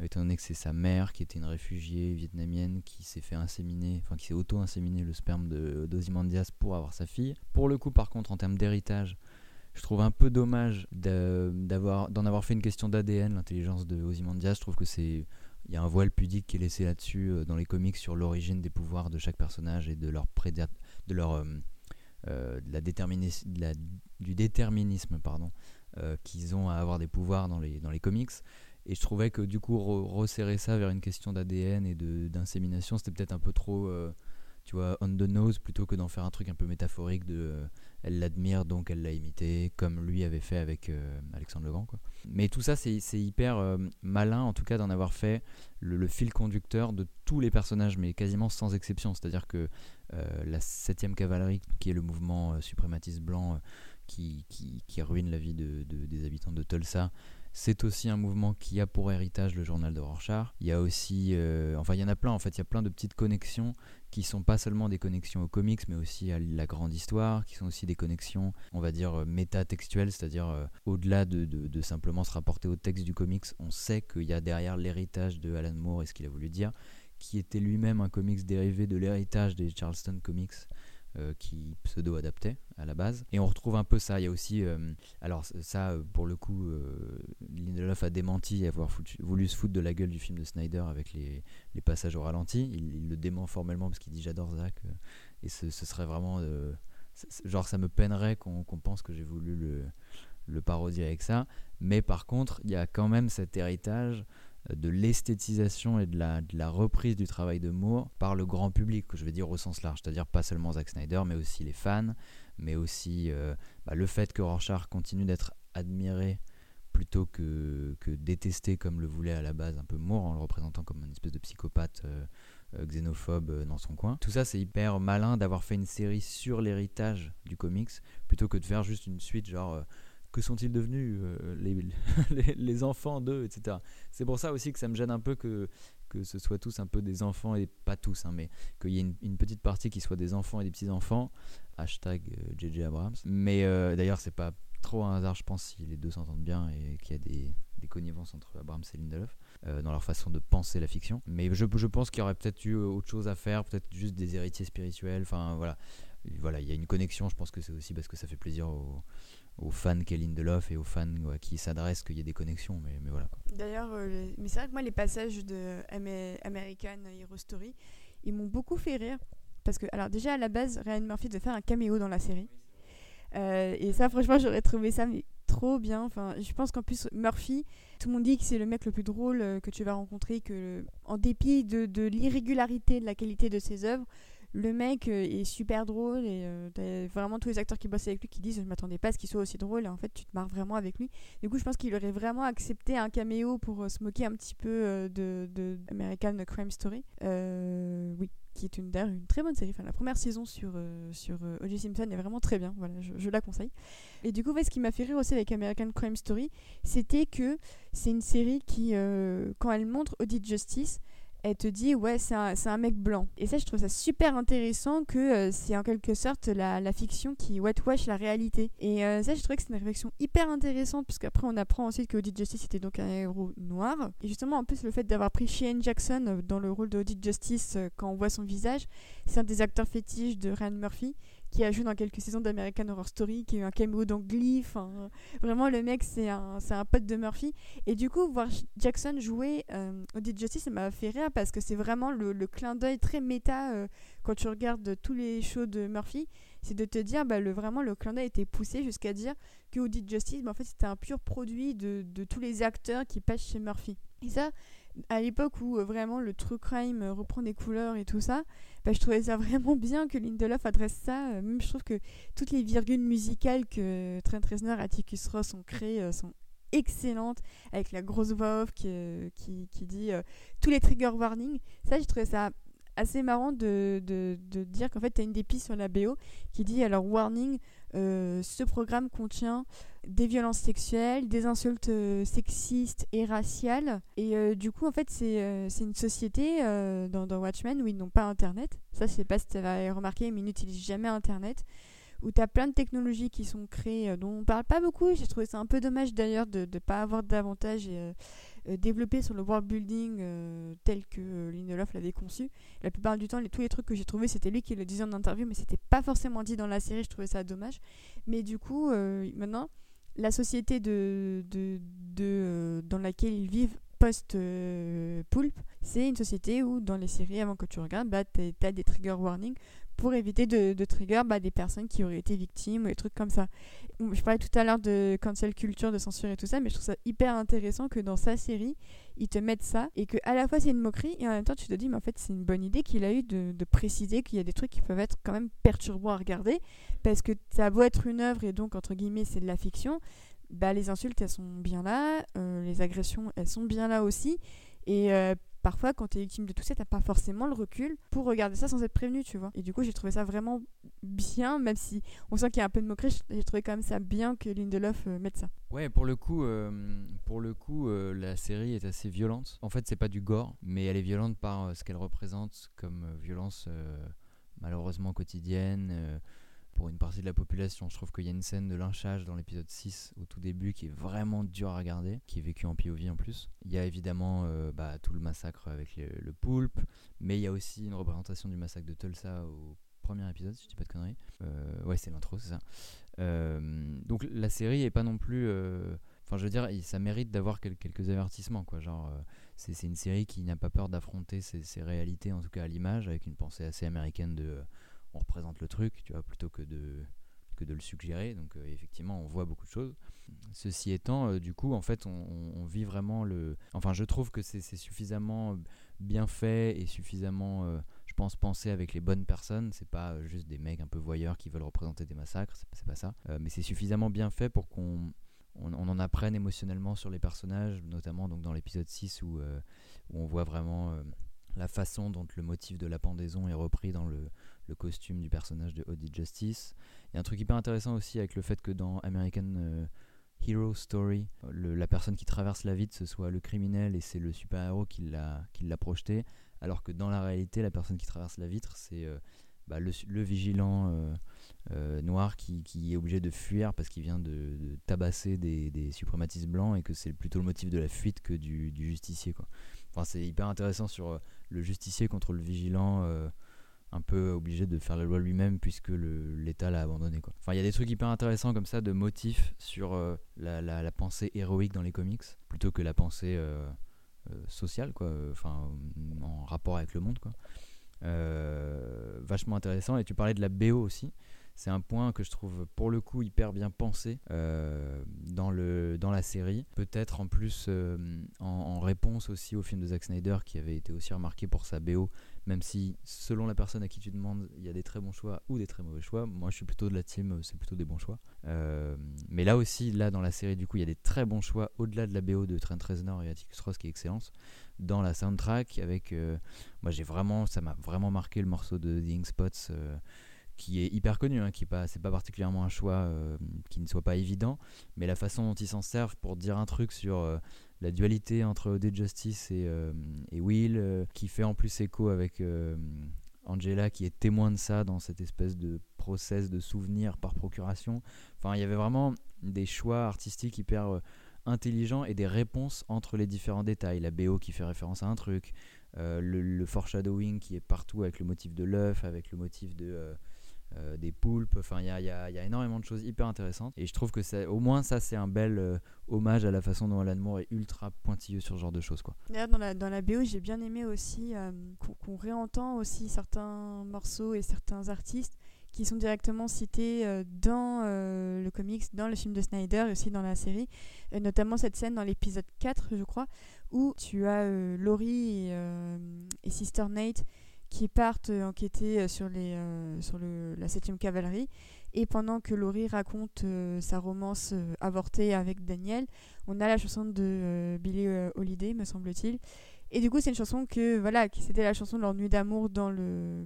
étant donné que c'est sa mère qui était une réfugiée vietnamienne qui s'est fait inséminer, enfin qui s'est auto-inséminé le sperme d'Ozymandias pour avoir sa fille. Pour le coup, par contre, en termes d'héritage, je trouve un peu dommage d'avoir d'en avoir fait une question d'ADN, l'intelligence de Ozymandias. Je trouve que c'est il y a un voile pudique qui est laissé là-dessus euh, dans les comics sur l'origine des pouvoirs de chaque personnage et de leur de leur euh, euh, la du déterminisme pardon qu'ils ont à avoir des pouvoirs dans les dans les comics et je trouvais que du coup resserrer ça vers une question d'ADN et d'insémination c'était peut-être un peu trop tu vois, on the nose plutôt que d'en faire un truc un peu métaphorique de elle l'admire donc elle l'a imité comme lui avait fait avec euh, Alexandre Legrand. Mais tout ça c'est hyper euh, malin en tout cas d'en avoir fait le, fil conducteur de tous les personnages mais quasiment sans exception, c'est-à-dire que la 7ème cavalerie qui est le mouvement suprématiste blanc qui, ruine la vie de, des habitants de Tulsa c'est aussi un mouvement qui a pour héritage le journal de Rorschach. Il y a aussi, euh, enfin il y en a plein en fait, il y a plein de petites connexions qui sont pas seulement des connexions aux comics, mais aussi à la grande histoire, qui sont aussi des connexions, on va dire, euh, métatextuelles, c'est-à-dire euh, au-delà de, simplement se rapporter au texte du comics, on sait qu'il y a derrière l'héritage de Alan Moore et ce qu'il a voulu dire, qui était lui-même un comics dérivé de l'héritage des Charleston Comics. Euh, qui pseudo-adaptait à la base. Et on retrouve un peu ça. Il y a aussi, euh, alors ça, euh, pour le coup, Lindelof a démenti avoir voulu se foutre de la gueule du film de Snyder avec les, passages au ralenti. Il, le dément formellement parce qu'il dit j'adore Zach. et ce, serait vraiment, genre ça me peinerait qu'on pense que j'ai voulu le, le parodier avec ça. Mais par contre, il y a quand même cet héritage de l'esthétisation et de la, reprise du travail de Moore par le grand public, je veux dire au sens large, c'est-à-dire pas seulement Zack Snyder, mais aussi les fans, mais aussi euh, bah, le fait que Rorschach continue d'être admiré plutôt que, que, détesté comme le voulait à la base un peu Moore, en le représentant comme une espèce de psychopathe euh, euh, xénophobe dans son coin. Tout ça, c'est hyper malin d'avoir fait une série sur l'héritage du comics, plutôt que de faire juste une suite genre que sont-ils devenus euh, les, les, enfants d'eux, etc. C'est pour ça aussi que ça me gêne un peu que, que ce soit tous un peu des enfants, et pas tous, hein, mais qu'il y ait une, petite partie qui soit des enfants et des petits-enfants. Hashtag JJ euh, Abrams. Mais euh, d'ailleurs, c'est pas trop un hasard, je pense, si les deux s'entendent bien et qu'il y a des, des, connivences entre Abrams et Lindelof dans leur façon de penser la fiction. Mais je, je pense qu'il y aurait peut-être eu autre chose à faire, peut-être juste des héritiers spirituels. Enfin, voilà. Voilà, il y a une connexion. Je pense que c'est aussi parce que ça fait plaisir aux aux fans qu'est Lindelof et aux fans qui s'adressent qu'il y ait des connexions. Mais, mais voilà. D'ailleurs, euh, mais c'est vrai que moi, les passages de American Hero Story, ils m'ont beaucoup fait rire. Parce que, alors déjà, à la base, Ryan Murphy devait faire un caméo dans la série. Euh, et ça, franchement, j'aurais trouvé ça trop bien. Enfin, je pense qu'en plus, Murphy, tout le monde dit que c'est le mec le plus drôle euh, que tu vas rencontrer, que en dépit de, de l'irrégularité de la qualité de ses œuvres, le mec euh, est super drôle et euh, vraiment tous les acteurs qui bossent avec lui qui disent je m'attendais pas à ce qu'il soit aussi drôle et en fait tu te marres vraiment avec lui. Du coup je pense qu'il aurait vraiment accepté un caméo pour euh, se moquer un petit peu de, de, American Crime Story. oui, qui est une, une très bonne série. Enfin, la première saison sur, sur. Simpson est vraiment très bien. Voilà, je, la conseille. Et du coup, ce qui m'a fait rire aussi avec American Crime Story, c'était que c'est une série qui, quand elle montre Audit Justice, elle te dit ouais c'est un, un, mec blanc. Et ça je trouve ça super intéressant que euh, c'est en quelque sorte la, la, fiction qui whitewash la réalité. Et euh, ça je trouvais que c'est une réflexion hyper intéressante puisqu'après on apprend ensuite que Audit Justice était donc un héros noir. Et justement en plus le fait d'avoir pris Shane Jackson euh, dans le rôle d'Audit Justice quand on voit son visage c'est un des acteurs fétiches de Ryan Murphy qui a joué dans quelques saisons d'American Horror Story, qui a eu un caméo dans Glee. Vraiment, le mec, c'est un, c'est un pote de Murphy. Et du coup, voir Jackson jouer euh, Audit Justice, ça m'a fait rire parce que c'est vraiment le, le clin d'œil très méta euh, quand tu regardes tous les shows de Murphy. C'est de te dire, bah, le, vraiment, le clin d'œil était poussé jusqu'à dire que Audit Justice, bah, en fait, c'était un pur produit de, de tous les acteurs qui passent chez Murphy. Et ça, à l'époque où euh, vraiment le true crime euh, reprend des couleurs et tout ça, bah, je trouvais ça vraiment bien que Lindelof adresse ça. Euh, même je trouve que toutes les virgules musicales que Trent Reznor et Atticus Ross ont créées sont excellentes, avec la grosse voix off qui, qui, dit tous les trigger warnings. Ça, j'ai trouvé ça assez marrant de, de, de dire qu'en fait, tu as une des pistes sur la BO qui dit alors warning, ce programme contient des violences sexuelles, des insultes euh, sexistes et raciales. Et euh, du coup, en fait, c'est c'est une société dans, Watchmen où ils n'ont pas Internet. Ça, je sais pas si tu avais remarqué, mais ils n'utilisent jamais Internet. Où tu as plein de technologies qui sont créées dont on parle pas beaucoup. J'ai trouvé ça un peu dommage d'ailleurs de ne pas avoir davantage euh, développé sur le world building euh, tel que euh, Lindelof l'avait conçu. La plupart du temps, tous les trucs que j'ai trouvés, c'était lui qui le disait en interview, mais c'était pas forcément dit dans la série. Je trouvais ça dommage. Mais du coup, maintenant, la société de, de, de dans laquelle ils vivent post-Poulpe, c'est une société où, dans les séries, avant que tu regardes, bah, tu as des trigger warnings pour éviter de, trigger bah, des personnes qui auraient été victimes ou des trucs comme ça. Je parlais tout à l'heure de cancel culture, de censure et tout ça, mais je trouve ça hyper intéressant que dans sa série, ils te mettent ça et que à la fois c'est une moquerie et en même temps tu te dis, mais en fait c'est une bonne idée qu'il a eu de, de préciser qu'il y a des trucs qui peuvent être quand même perturbants à regarder parce que ça doit être une œuvre et donc entre guillemets c'est de la fiction. Bah, les insultes elles sont bien là, euh, les agressions elles sont bien là aussi et euh, parfois, quand tu es victime de tout ça, t'as pas forcément le recul pour regarder ça sans être prévenu, tu vois. Et du coup, j'ai trouvé ça vraiment bien, même si on sent qu'il y a un peu de moquerie, j'ai trouvé quand même ça bien que Lindelof euh, mette ça. Ouais, pour le coup, euh, pour le coup euh, la série est assez violente. En fait, c'est pas du gore, mais elle est violente par ce qu'elle représente comme violence malheureusement quotidienne pour une partie de la population. Je trouve qu'il y a une scène de lynchage dans l'épisode 6 au tout début qui est vraiment dur à regarder, qui est vécu en POV en plus. Il y a évidemment euh, bah, tout le massacre avec le, poulpe, mais il y a aussi une représentation du massacre de Tulsa au premier épisode, si je dis pas de conneries. Euh, ouais, c'est l'intro, c'est ça. Euh, donc la série est pas non plus. Enfin, je veux dire, ça mérite d'avoir quelques avertissements, quoi. Genre, c'est une série qui n'a pas peur d'affronter ses, réalités, en tout cas à l'image, avec une pensée assez américaine de on représente le truc, tu vois, plutôt que de, que de le suggérer. Donc euh, effectivement, on voit beaucoup de choses. Ceci étant, euh, du coup, en fait, on, vit vraiment le... Enfin, je trouve que c'est suffisamment bien fait et suffisamment, euh, je pense, pensé avec les bonnes personnes. C'est pas juste des mecs un peu voyeurs qui veulent représenter des massacres, c'est pas ça. mais c'est suffisamment bien fait pour qu'on on, en apprenne émotionnellement sur les personnages, notamment donc dans l'épisode 6 où, où on voit vraiment la façon dont le motif de la pendaison est repris dans le, le costume du personnage de Audie Justice. Il y a un truc hyper intéressant aussi avec le fait que dans American euh, Hero Story, la personne qui traverse la vitre, ce soit le criminel et c'est le super-héros qui l'a projeté, alors que dans la réalité, la personne qui traverse la vitre, c'est euh, bah, le, vigilant euh, noir qui, est obligé de fuir parce qu'il vient de, tabasser des, suprématistes blancs et que c'est plutôt le motif de la fuite que du, justicier. Enfin, c'est hyper intéressant sur le justicier contre le vigilant un peu obligé de faire la loi lui-même puisque l'État l'a abandonné. Quoi. Enfin, il y a des trucs hyper intéressants comme ça de motifs sur euh, la, pensée héroïque dans les comics plutôt que la pensée euh, euh, sociale, quoi. Enfin, en rapport avec le monde, quoi. vachement intéressant. Et tu parlais de la BO aussi. C'est un point que je trouve pour le coup hyper bien pensé dans, le, dans la série. Peut-être en plus en, réponse aussi au film de Zack Snyder qui avait été aussi remarqué pour sa BO même si selon la personne à qui tu demandes, il y a des très bons choix ou des très mauvais choix. Moi, je suis plutôt de la team, euh, c'est plutôt des bons choix. Euh, mais là aussi, là dans la série, du coup, il y a des très bons choix au-delà de la BO de Trent Reznor et Atticus Ross qui est excellente. Dans la soundtrack, avec, euh, moi, j'ai vraiment, ça m'a vraiment marqué le morceau de The Ink Spots. qui est hyper connu, hein, qui pas, pas particulièrement un choix qui ne soit pas évident, mais la façon dont ils s'en servent pour dire un truc sur la dualité entre OD Justice et, euh, Will, euh, qui fait en plus écho avec euh, Angela, qui est témoin de ça dans cette espèce de process de souvenir par procuration. Enfin, il y avait vraiment des choix artistiques hyper intelligents et des réponses entre les différents détails. La BO qui fait référence à un truc, le, foreshadowing qui est partout avec le motif de l'œuf, avec le motif de des poulpes. Enfin, il y a, énormément de choses hyper intéressantes. Et je trouve que ça, au moins, ça, c'est un bel euh, hommage à la façon dont Alan Moore est ultra pointilleux sur ce genre de choses. Quoi. D'ailleurs, dans la, dans BO, j'ai bien aimé aussi euh, qu'on qu'on réentend aussi certains morceaux et certains artistes qui sont directement cités euh, dans euh, le comics, dans le film de Snyder et aussi dans la série. Euh, notamment cette scène dans l'épisode 4, je crois, où tu as euh, Laurie euh, et Sister Nate qui partent euh, enquêter euh, sur, les, euh, sur le, la 7ème cavalerie. Et pendant que Laurie raconte sa romance avortée avec Daniel, on a la chanson de euh, Holiday, me semble-t-il. Et du coup, c'est une chanson que voilà, qui c'était la chanson de leur nuit d'amour dans le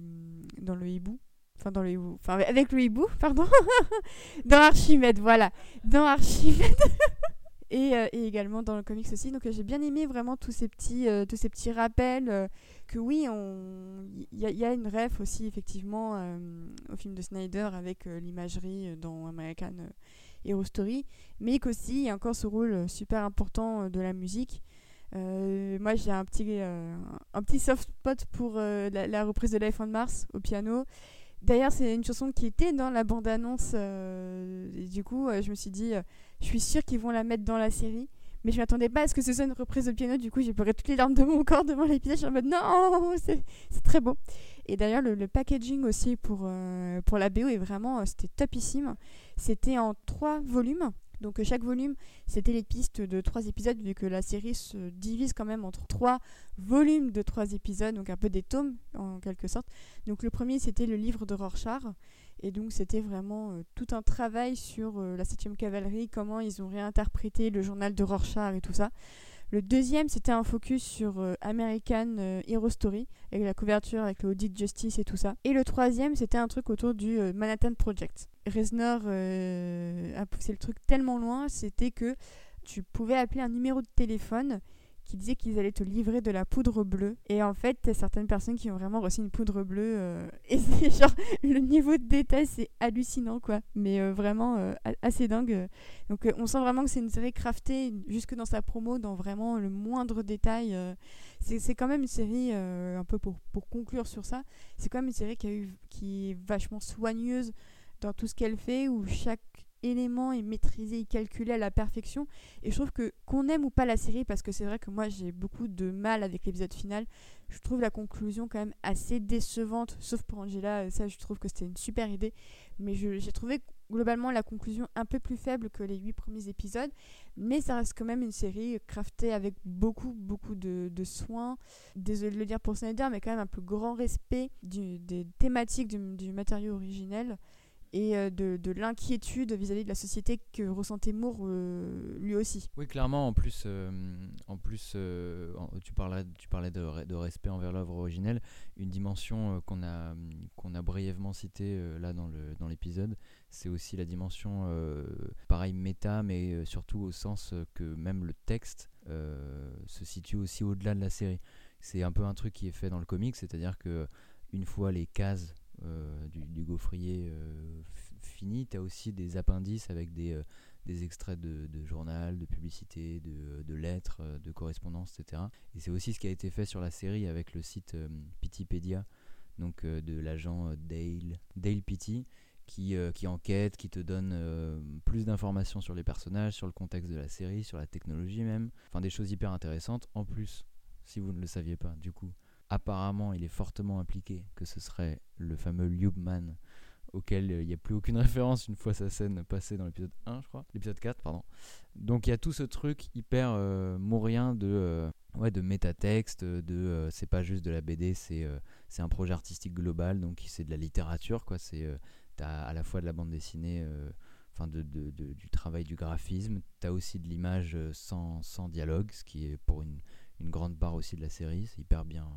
dans le hibou. Enfin, dans le hibou. Enfin, avec le hibou, pardon. dans Archimède, voilà. Dans Archimède. et, euh, et également dans le comics aussi. Donc, euh, j'ai bien aimé vraiment tous ces petits, euh, tous ces petits rappels. que oui, il y, a- une ref aussi, effectivement, au film de Snyder avec l'imagerie dans American Hero Story. Mais qu'aussi, il y a encore ce rôle super important de la musique. Moi, j'ai un petit, un petit soft spot pour la reprise de Life on Mars au piano. D'ailleurs, c'est une chanson qui était dans la bande-annonce. euh, du coup, euh, je me suis dit, euh, je suis sûre qu'ils vont la mettre dans la série. Mais je m'attendais pas à ce que ce soit une reprise de piano. Du coup, j'ai pleuré toutes les larmes de mon corps devant l'épisode. Je suis en mode non, c'est très beau. Et d'ailleurs, le, packaging aussi pour, pour la BO est vraiment, c'était topissime. C'était en trois volumes. Donc euh, chaque volume, c'était les pistes de trois épisodes, vu que la série se divise quand même entre trois volumes de trois épisodes, donc un peu des tomes en quelque sorte. Donc le premier, c'était le livre de Rorschach. Et donc c'était vraiment euh, tout un travail sur euh, la 7ème cavalerie, comment ils ont réinterprété le journal de Rorschach et tout ça. Le deuxième, c'était un focus sur euh, American euh, Hero Story, avec la couverture, avec le Audit Justice et tout ça. Et le troisième, c'était un truc autour du euh, Manhattan Project. Reznor a poussé le truc tellement loin, c'était que tu pouvais appeler un numéro de téléphone qui disait qu'ils allaient te livrer de la poudre bleue. Et en fait, certaines personnes qui ont vraiment reçu une poudre bleue. euh, et c'est genre, le niveau de détail, c'est hallucinant, quoi. Mais euh, vraiment euh, assez dingue. Donc on sent vraiment que c'est une série craftée jusque dans sa promo, dans vraiment le moindre détail. C'est quand même une série, un peu pour, pour conclure sur ça, c'est quand même une série qui, a eu, qui est vachement soigneuse dans tout ce qu'elle fait, où chaque élément est maîtrisé et calculé à la perfection. Et je trouve que qu'on aime ou pas la série, parce que c'est vrai que moi j'ai beaucoup de mal avec l'épisode final, je trouve la conclusion quand même assez décevante, sauf pour Angela, ça je trouve que c'était une super idée, mais j'ai trouvé globalement la conclusion un peu plus faible que les huit premiers épisodes, mais ça reste quand même une série craftée avec beaucoup beaucoup de, de soins, désolé de le dire pour Snyder, mais quand même un plus grand respect des thématiques du, du matériau originel et euh, de, de l'inquiétude vis-à-vis de la société que ressentait Moore euh, lui aussi. Oui, clairement, en plus, euh, en plus tu parlais, tu parlais de, de respect envers l'œuvre originelle. Une dimension qu'on a, qu'on a brièvement citée là dans, le, dans l'épisode, c'est aussi la dimension, pareil, méta, mais surtout au sens que même le texte se situe aussi au-delà de la série. C'est un peu un truc qui est fait dans le comic, c'est-à-dire que une fois les cases du, du gaufrier euh, f- finies, tu as aussi des appendices avec des, euh, des extraits de, journal, de publicité, de, lettres, euh, de correspondances, etc. Et c'est aussi ce qui a été fait sur la série avec le site euh, Pittypedia, donc euh, de l'agent euh, Dale, Dale qui, euh, qui enquête, qui te donne euh, plus d'informations sur les personnages, sur le contexte de la série, sur la technologie même. Enfin, des choses hyper intéressantes. En plus, si vous ne le saviez pas, du coup, apparemment, il est fortement impliqué que ce serait le fameux Liubman auquel euh, il n'y a plus aucune référence une fois sa scène passée dans l'épisode 1, je crois. L'épisode 4, pardon. Donc il y a tout ce truc hyper euh, mourien de, euh, ouais, de métatexte, de euh, c'est pas juste de la BD, c'est euh, c'est un projet artistique global, donc c'est de la littérature, quoi. C'est t'as à la fois de la bande dessinée, enfin de, de- du travail du graphisme, t'as aussi de l'image sans, sans dialogue, ce qui est pour une, une grande part aussi de la série, c'est hyper bien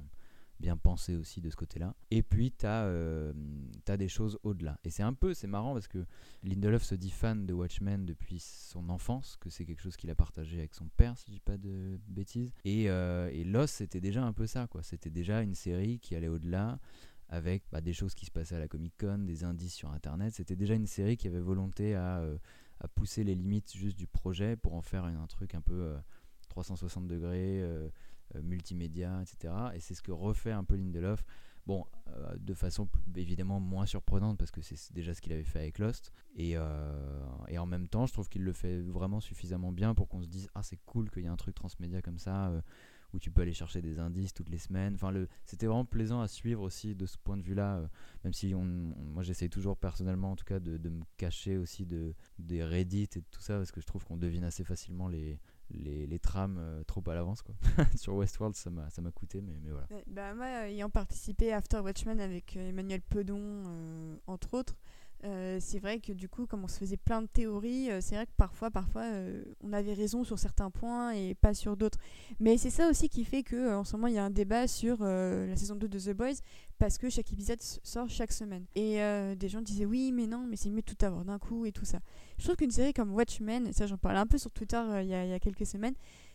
bien pensé aussi de ce côté-là. Et puis tu as, des choses au-delà. Et c'est un peu, c'est marrant parce que Lindelof se dit fan de Watchmen depuis son enfance, que c'est quelque chose qu'il a partagé avec son père, si je dis pas de bêtises. Et, euh, et Lost, c'était déjà un peu ça, quoi. C'était déjà une série qui allait au-delà avec bah, des choses qui se passaient à la Comic Con, des indices sur Internet. C'était déjà une série qui avait volonté à, euh, à pousser les limites juste du projet pour en faire une- un truc un peu euh, 360 degrés. Euh, multimédia, etc. Et c'est ce que refait un peu Lindelof. Bon, euh, de façon évidemment moins surprenante parce que c'est déjà ce qu'il avait fait avec Lost. Et, euh, et en même temps, je trouve qu'il le fait vraiment suffisamment bien pour qu'on se dise Ah, c'est cool qu'il y ait un truc transmédia comme ça où tu peux aller chercher des indices toutes les semaines. Enfin, le, c'était vraiment plaisant à suivre aussi de ce point de vue-là. même si on, moi, j'essaie toujours personnellement, en tout cas, de, de, me cacher aussi de, des Reddit et tout ça parce que je trouve qu'on devine assez facilement les, les, les trames euh, trop à l'avance. quoi. Sur Westworld, ça m'a, ça m'a coûté, mais, mais voilà. bah, moi, euh, ayant participé à After Watchmen avec euh, Emmanuel Pedon, entre autres, c'est vrai que du coup, comme on se faisait plein de théories, c'est vrai que parfois, parfois, on avait raison sur certains points et pas sur d'autres. Mais c'est ça aussi qui fait que en ce moment, il y a un débat sur la saison 2 de The Boys parce que chaque épisode sort chaque semaine. Et des gens disaient oui, mais non, mais c'est mieux de tout avoir d'un coup et tout ça. Je trouve qu'une série comme Watchmen, ça j'en parlais un peu sur Twitter euh, il y, a quelques semaines,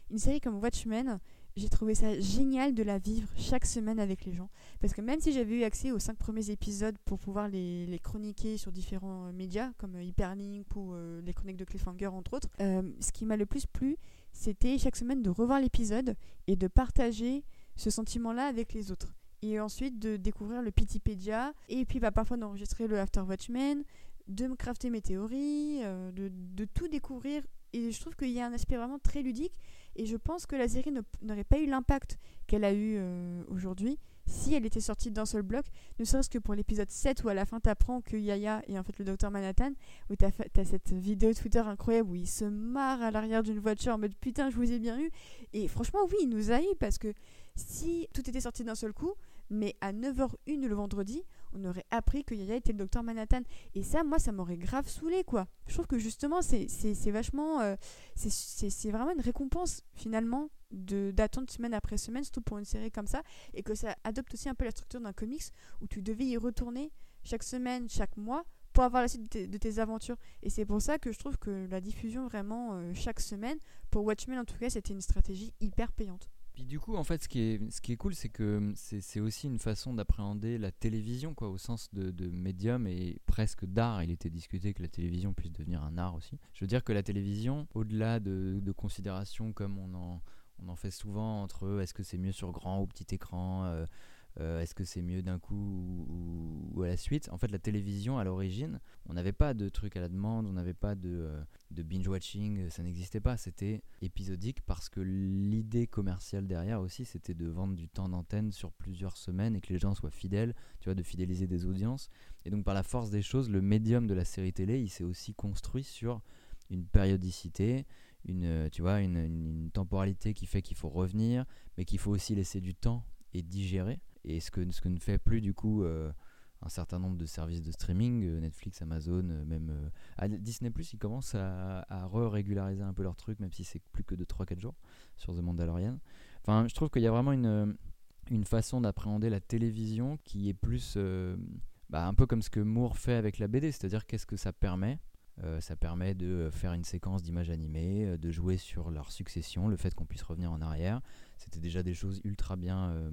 une série comme Watchmen, j'ai trouvé ça génial de la vivre chaque semaine avec les gens. Parce que même si j'avais eu accès aux cinq premiers épisodes pour pouvoir les, chroniquer sur différents euh, médias, comme euh, Hyperlink ou les chroniques de Cliffhanger entre autres, ce qui m'a le plus plu, c'était chaque semaine de revoir l'épisode et de partager ce sentiment-là avec les autres. Et ensuite de découvrir le Pitipédia, et puis bah, parfois d'enregistrer le After Watchmen, de me crafter mes théories, euh, de, tout découvrir. Et je trouve qu'il y a un aspect vraiment très ludique. Et je pense que la série n'aurait pas eu l'impact qu'elle a eu euh, aujourd'hui si elle était sortie d'un seul bloc. Ne serait-ce que pour l'épisode 7 où à la fin tu apprends que Yaya est en fait le docteur Manhattan. Où tu as, cette vidéo Twitter incroyable où il se marre à l'arrière d'une voiture en mode putain, je vous ai bien eu. Et franchement, oui, il nous a eu parce que si tout était sorti d'un seul coup, mais à 9h01 le vendredi, on aurait appris que Yaya était le docteur Manhattan. Et ça, moi, ça m'aurait grave saoulé, quoi. Je trouve que justement, c'est vachement. Euh, c'est vraiment une récompense, finalement, d'attendre semaine après semaine, surtout pour une série comme ça, et que ça adopte aussi un peu la structure d'un comics où tu devais y retourner chaque semaine, chaque mois, pour avoir la suite de tes, aventures. Et c'est pour ça que je trouve que la diffusion vraiment euh, chaque semaine, pour Watchmen en tout cas, c'était une stratégie hyper payante. Puis du coup, en fait, ce qui est, cool, c'est que c'est aussi une façon d'appréhender la télévision, quoi, au sens de, médium et presque d'art. Il était discuté que la télévision puisse devenir un art aussi. Je veux dire que la télévision, au-delà de, considérations comme on en, fait souvent entre est-ce que c'est mieux sur grand ou petit écran, euh, euh, est-ce que c'est mieux d'un coup ou, à la suite En fait, la télévision, à l'origine, on n'avait pas de trucs à la demande, on n'avait pas de, euh, de binge-watching, ça n'existait pas. C'était épisodique parce que l'idée commerciale derrière aussi, c'était de vendre du temps d'antenne sur plusieurs semaines et que les gens soient fidèles, tu vois, de fidéliser des audiences. Et donc, par la force des choses, le médium de la série télé, il s'est aussi construit sur une périodicité, une, tu vois, une, une temporalité qui fait qu'il faut revenir, mais qu'il faut aussi laisser du temps et digérer et ce que, ce que ne fait plus du coup euh, un certain nombre de services de streaming, euh, Netflix, Amazon, euh, même Disney Plus, ils commencent à, à re-régulariser un peu leur truc, même si c'est plus que de 3-4 jours sur The Mandalorian. Enfin, je trouve qu'il y a vraiment une, une façon d'appréhender la télévision qui est plus bah, un peu comme ce que Moore fait avec la BD, c'est-à-dire qu'est-ce que ça permet ça permet de faire une séquence d'images animées, de jouer sur leur succession, le fait qu'on puisse revenir en arrière. C'était déjà des choses ultra bien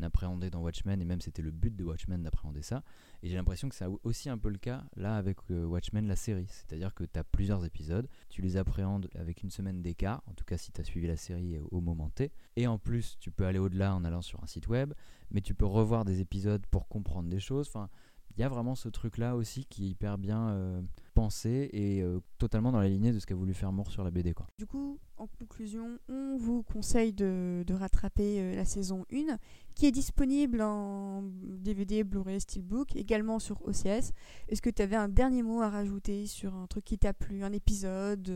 d'appréhender dans Watchmen, et même c'était le but de Watchmen d'appréhender ça. Et j'ai l'impression que c'est aussi un peu le cas là avec euh, Watchmen, la série. C'est-à-dire que tu as plusieurs épisodes, tu les appréhendes avec une semaine d'écart, en tout cas si tu as suivi la série au moment T. Et en plus, tu peux aller au-delà en allant sur un site web, mais tu peux revoir des épisodes pour comprendre des choses. Enfin, il y a vraiment ce truc-là aussi qui est hyper bien euh, pensé et euh, totalement dans la lignée de ce qu'a voulu faire Moore sur la BD. Quoi. Du coup, en conclusion, on vous conseille de, rattraper euh, la saison 1 qui est disponible en DVD, Blu-ray, Steelbook, également sur OCS. Est-ce que tu avais un dernier mot à rajouter sur un truc qui t'a plu, un épisode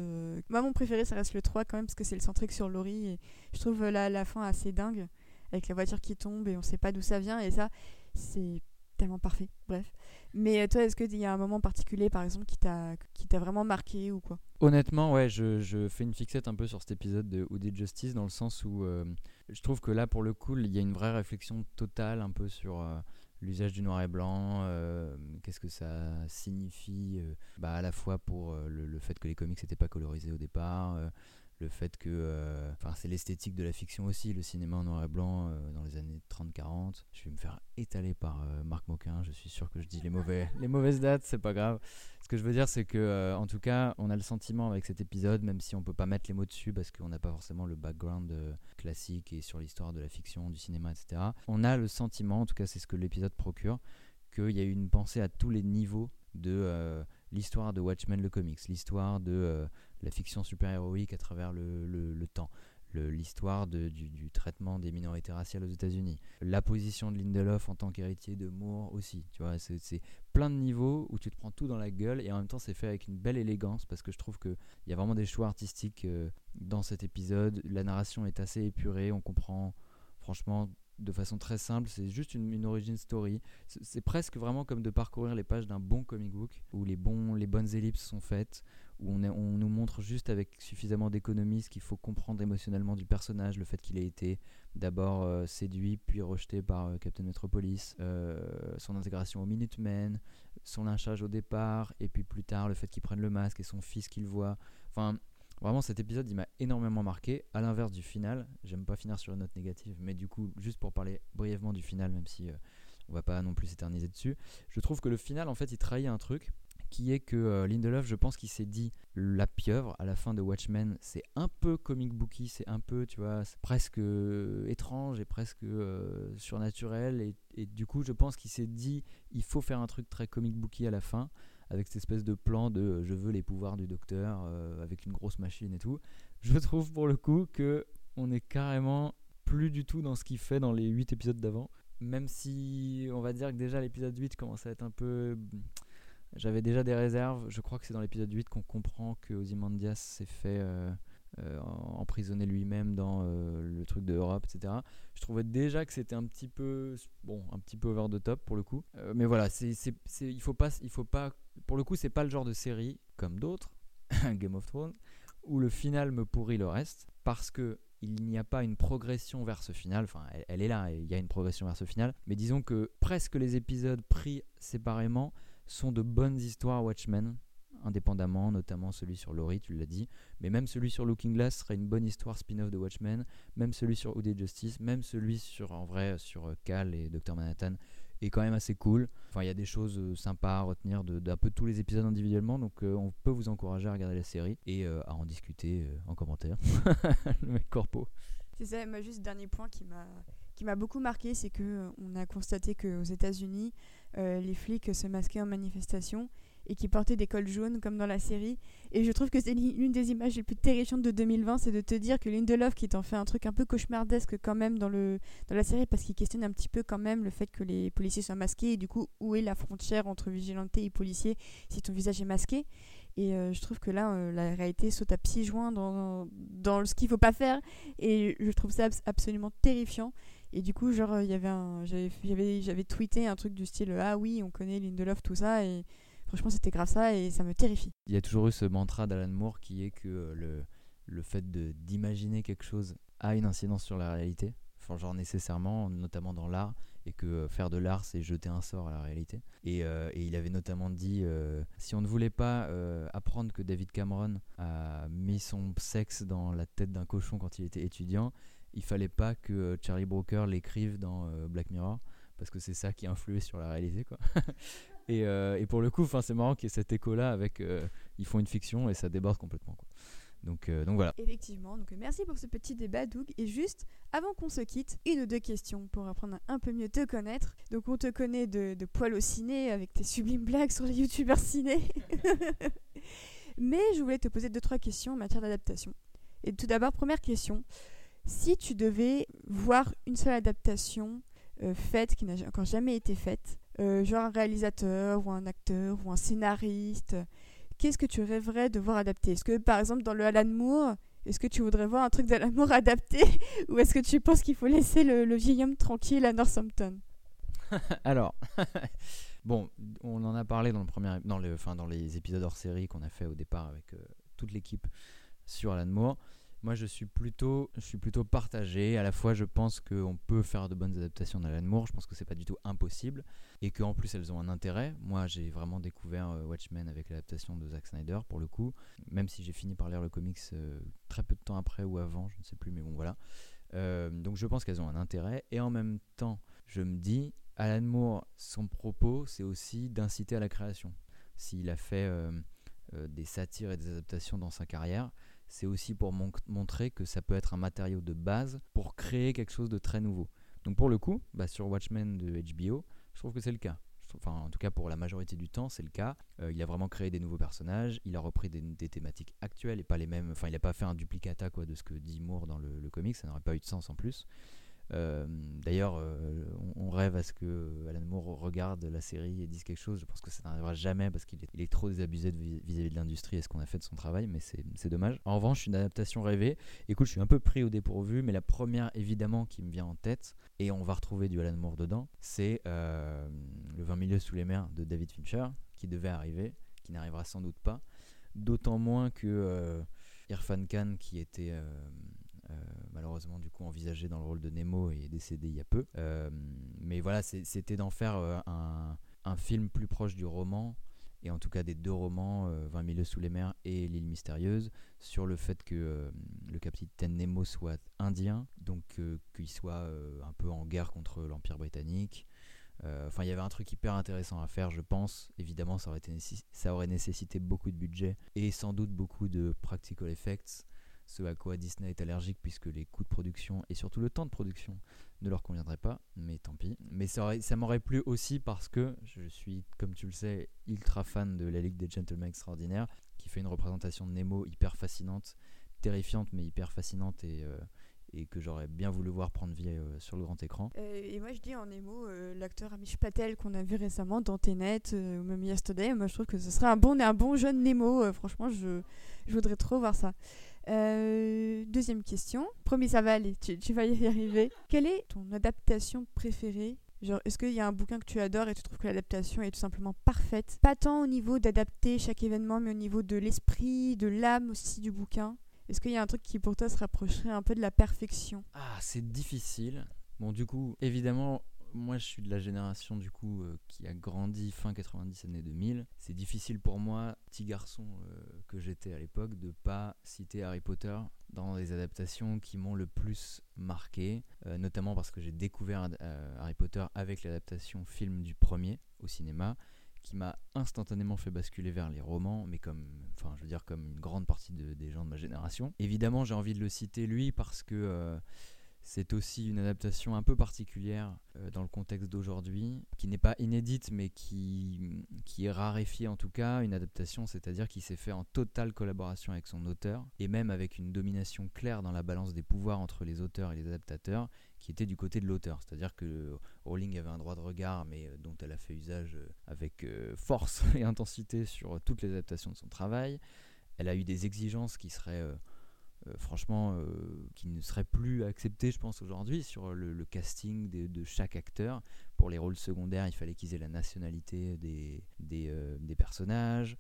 Moi, mon préféré, ça reste le 3 quand même, parce que c'est le centrique sur Laurie. Et je trouve la, la fin assez dingue, avec la voiture qui tombe et on sait pas d'où ça vient. Et ça, c'est tellement parfait. Bref. Mais euh, toi, est-ce qu'il y a un moment particulier, par exemple, qui t'a vraiment marqué ou quoi? Honnêtement, ouais, je, je, fais une fixette un peu sur cet épisode de Who Justice dans le sens où euh, je trouve que là, pour le coup, il y a une vraie réflexion totale un peu sur euh, l'usage du noir et blanc, qu'est-ce que ça signifie, bah, à la fois pour le, le, fait que les comics n'étaient pas colorisés au départ le fait que euh, enfin c'est l'esthétique de la fiction aussi le cinéma en noir et blanc euh, dans les années 30-40 je vais me faire étaler par euh, Marc Moquin je suis sûr que je dis les mauvais les mauvaises dates c'est pas grave. Ce que je veux dire c'est que en tout cas on a le sentiment avec cet épisode même si on peut pas mettre les mots dessus parce qu'on n'a pas forcément le background classique et sur l'histoire de la fiction du cinéma etc on a le sentiment en tout cas c'est ce que l'épisode procure qu'il y a eu une pensée à tous les niveaux de l'histoire de Watchmen le comics, l'histoire de la fiction super-héroïque à travers le, le, temps, l'histoire du, traitement des minorités raciales aux États-Unis, la position de Lindelof en tant qu'héritier de Moore aussi. Tu vois, c'est plein de niveaux où tu te prends tout dans la gueule et en même temps c'est fait avec une belle élégance parce que je trouve qu'il y a vraiment des choix artistiques euh, dans cet épisode. La narration est assez épurée, on comprend franchement de façon très simple, c'est juste une, une, origin story. C'est presque vraiment comme de parcourir les pages d'un bon comic book, où les, bons, les bonnes ellipses sont faites, où on, nous montre juste avec suffisamment d'économie ce qu'il faut comprendre émotionnellement du personnage, le fait qu'il ait été d'abord euh, séduit, puis rejeté par euh, Captain Metropolis, euh, son intégration au Minutemen, son lynchage au départ, et puis plus tard le fait qu'il prenne le masque et son fils qu'il voit. Enfin, Vraiment, cet épisode, il m'a énormément marqué. À l'inverse du final, j'aime pas finir sur une note négative, mais du coup, juste pour parler brièvement du final, même si on va pas non plus s'éterniser dessus, je trouve que le final, en fait, il trahit un truc qui est que euh, Lindelof, je pense qu'il s'est dit la pieuvre à la fin de Watchmen, c'est un peu comic booky, c'est un peu, tu vois, c'est presque euh, étrange et presque surnaturel. Et, du coup, je pense qu'il s'est dit il faut faire un truc très comic booky à la fin avec cette espèce de plan de euh, je veux les pouvoirs du docteur euh, avec une grosse machine et tout. Je trouve pour le coup que on est carrément plus du tout dans ce qu'il fait dans les 8 épisodes d'avant. Même si on va dire que déjà l'épisode 8 commence à être un peu. J'avais déjà des réserves. Je crois que c'est dans l'épisode 8 qu'on comprend que Ozymandias s'est fait. Euh, euh, emprisonné lui-même dans euh, le truc de Europe, etc. Je trouvais déjà que c'était un petit peu, bon, un petit peu over the top pour le coup. Mais voilà, il faut pas, il faut pas, pour le coup, c'est pas le genre de série comme d'autres, Game of Thrones, où le final me pourrit le reste, parce que il n'y a pas une progression vers ce final. Enfin, elle est là, il y a une progression vers ce final. Mais disons que presque les épisodes pris séparément sont de bonnes histoires Watchmen indépendamment, notamment celui sur Laurie, tu l'as dit, mais même celui sur Looking Glass serait une bonne histoire spin-off de Watchmen, même celui sur O.D. Justice, même celui sur, en vrai, sur euh, Cal et Dr. Manhattan est quand même assez cool. Enfin, il y a des choses euh, sympas à retenir d'un peu tous les épisodes individuellement, donc euh, on peut vous encourager à regarder la série et à en discuter en commentaire. Le mec corpo. C'est ça, moi juste dernier point qui m'a qui m'a beaucoup marqué, c'est que on a constaté qu'aux États-Unis, les flics se masquaient en manifestation et qui portait des cols jaunes comme dans la série. Et je trouve que c'est l'une des images les plus terrifiantes de 2020, c'est de te dire que Lindelof, qui t'en fait un truc un peu cauchemardesque quand même dans, le, dans la série, parce qu'il questionne un petit peu quand même le fait que les policiers soient masqués, et du coup, où est la frontière entre vigilanté et policier si ton visage est masqué? Et euh, je trouve que là, euh, la réalité saute à pieds joints dans, dans ce qu'il faut pas faire. Et je trouve ça absolument terrifiant. Et du coup, genre, il y avait un, j'avais tweeté un truc du style Ah oui, on connaît Lindelof, tout ça. Et Franchement, c'était grave ça et ça me terrifie. Il y a toujours eu ce mantra d'Alan Moore qui est que euh, le, le fait d'imaginer quelque chose a une incidence sur la réalité. Enfin, genre nécessairement, notamment dans l'art, et que euh, faire de l'art, c'est jeter un sort à la réalité. Et, euh, et il avait notamment dit si on ne voulait pas apprendre que David Cameron a mis son sexe dans la tête d'un cochon quand il était étudiant, il fallait pas que Charlie Brooker l'écrive dans Black Mirror parce que c'est ça qui a influé sur la réalité quoi. Et, euh, et, pour le coup, c'est marrant qu'il y ait cet écho-là avec. Euh, ils font une fiction et ça déborde complètement. Quoi. Donc, euh, donc voilà. Effectivement. Donc merci pour ce petit débat, Doug. Et juste avant qu'on se quitte, une ou deux questions pour apprendre un peu mieux te connaître. Donc on te connaît de, de poil au ciné avec tes sublimes blagues sur les youtubeurs ciné. Mais je voulais te poser deux trois questions en matière d'adaptation. Et tout d'abord, première question. Si tu devais voir une seule adaptation faite qui n'a encore jamais été faite, euh, genre un réalisateur ou un acteur ou un scénariste Qu'est-ce que tu rêverais de voir adapté Est-ce que par exemple dans le Alan Moore, est-ce que tu voudrais voir un truc d'Alan Moore adapté? Ou est-ce que tu penses qu'il faut laisser le, vieil homme tranquille à Northampton? Alors, bon, on en a parlé dans, le premier, dans, le, dans les épisodes hors série qu'on a fait au départ avec euh, toute l'équipe sur Alan Moore. Moi, je suis plutôt, je suis plutôt partagé. À la fois, je pense qu'on peut faire de bonnes adaptations d'Alan Moore. Je pense que c'est pas du tout impossible et qu'en plus elles ont un intérêt. Moi, j'ai vraiment découvert euh, Watchmen avec l'adaptation de Zack Snyder pour le coup. Même si j'ai fini par lire le comics euh, très peu de temps après ou avant, je ne sais plus, mais bon voilà. Euh, donc, je pense qu'elles ont un intérêt et en même temps, je me dis, Alan Moore, son propos, c'est aussi d'inciter à la création. S'il a fait des satires et des adaptations dans sa carrière c'est aussi pour montrer que ça peut être un matériau de base pour créer quelque chose de très nouveau. Donc pour le coup, bah, sur Watchmen de HBO, je trouve que c'est le cas. Enfin, en tout cas, pour la majorité du temps, c'est le cas. Euh, il a vraiment créé des nouveaux personnages. Il a repris des, thématiques actuelles et pas les mêmes. Enfin, il n'a pas fait un duplicata quoi, de ce que dit Moore dans le, le comic. Ça n'aurait pas eu de sens en plus. Euh, d'ailleurs, euh, on, rêve à ce que Alan Moore regarde la série et dise quelque chose. Je pense que ça n'arrivera jamais parce qu'il est, trop désabusé vis-à-vis de, l'industrie et ce qu'on a fait de son travail, mais c'est dommage. En revanche, une adaptation rêvée. Écoute, je suis un peu pris au dépourvu, mais la première évidemment qui me vient en tête, et on va retrouver du Alan Moore dedans, c'est euh, Le 20 milieux sous les mers de David Fincher, qui devait arriver, qui n'arrivera sans doute pas. D'autant moins que Irfan Khan, qui était euh, malheureusement du coup envisagé dans le rôle de Nemo et décédé il y a peu. Euh, mais voilà, c'était d'en faire euh, un, un, film plus proche du roman, et en tout cas des deux romans, 20 milieux sous les mers et L'île mystérieuse, sur le fait que le capitaine Nemo soit indien, donc qu'il soit un peu en guerre contre l'Empire britannique. Enfin, il y avait un truc hyper intéressant à faire, je pense. Évidemment, ça aurait, ça aurait nécessité beaucoup de budget et sans doute beaucoup de practical effects ce à quoi Disney est allergique puisque les coûts de production et surtout le temps de production ne leur conviendraient pas, mais tant pis. Mais ça, m'aurait plu aussi parce que je suis, comme tu le sais, ultra fan de la Ligue des Gentlemen Extraordinaires, qui fait une représentation de Nemo hyper fascinante, terrifiante mais hyper fascinante et, euh, que j'aurais bien voulu voir prendre vie euh, sur le grand écran. Euh, et moi je dis en Nemo, l'acteur Amish Patel qu'on a vu récemment dans Tenet ou même Yesterday, moi je trouve que ce serait un bon, un bon jeune Nemo, franchement je voudrais trop voir ça. Euh, deuxième question. Promis, ça va aller, tu, vas y arriver. Quelle est ton adaptation préférée? Genre, est-ce qu'il y a un bouquin que tu adores et tu trouves que l'adaptation est tout simplement parfaite? Pas tant au niveau d'adapter chaque événement, mais au niveau de l'esprit, de l'âme aussi du bouquin. Est-ce qu'il y a un truc qui pour toi se rapprocherait un peu de la perfection? Ah, c'est difficile. Bon, du coup, évidemment, moi je suis de la génération du coup euh, qui a grandi fin 90 années 2000. C'est difficile pour moi, petit garçon euh, que j'étais à l'époque, de pas citer Harry Potter dans les adaptations qui m'ont le plus marqué, euh, notamment parce que j'ai découvert Harry Potter avec l'adaptation film du premier au cinéma qui m'a instantanément fait basculer vers les romans, mais comme, enfin, je veux dire comme une grande partie des gens de ma génération. Évidemment, j'ai envie de le citer lui parce que c'est aussi une adaptation un peu particulière euh, dans le contexte d'aujourd'hui, qui n'est pas inédite mais qui, qui est raréfiée en tout cas. Une adaptation, c'est-à-dire qui s'est fait en totale collaboration avec son auteur et même avec une domination claire dans la balance des pouvoirs entre les auteurs et les adaptateurs qui était du côté de l'auteur. C'est-à-dire que Rowling avait un droit de regard mais euh, dont elle a fait usage euh, avec force et intensité sur toutes les adaptations de son travail. Elle a eu des exigences qui seraient franchement, euh, qui ne serait plus accepté, je pense, aujourd'hui sur le, casting de, chaque acteur. Pour les rôles secondaires, il fallait qu'ils aient la nationalité des, euh, des personnages.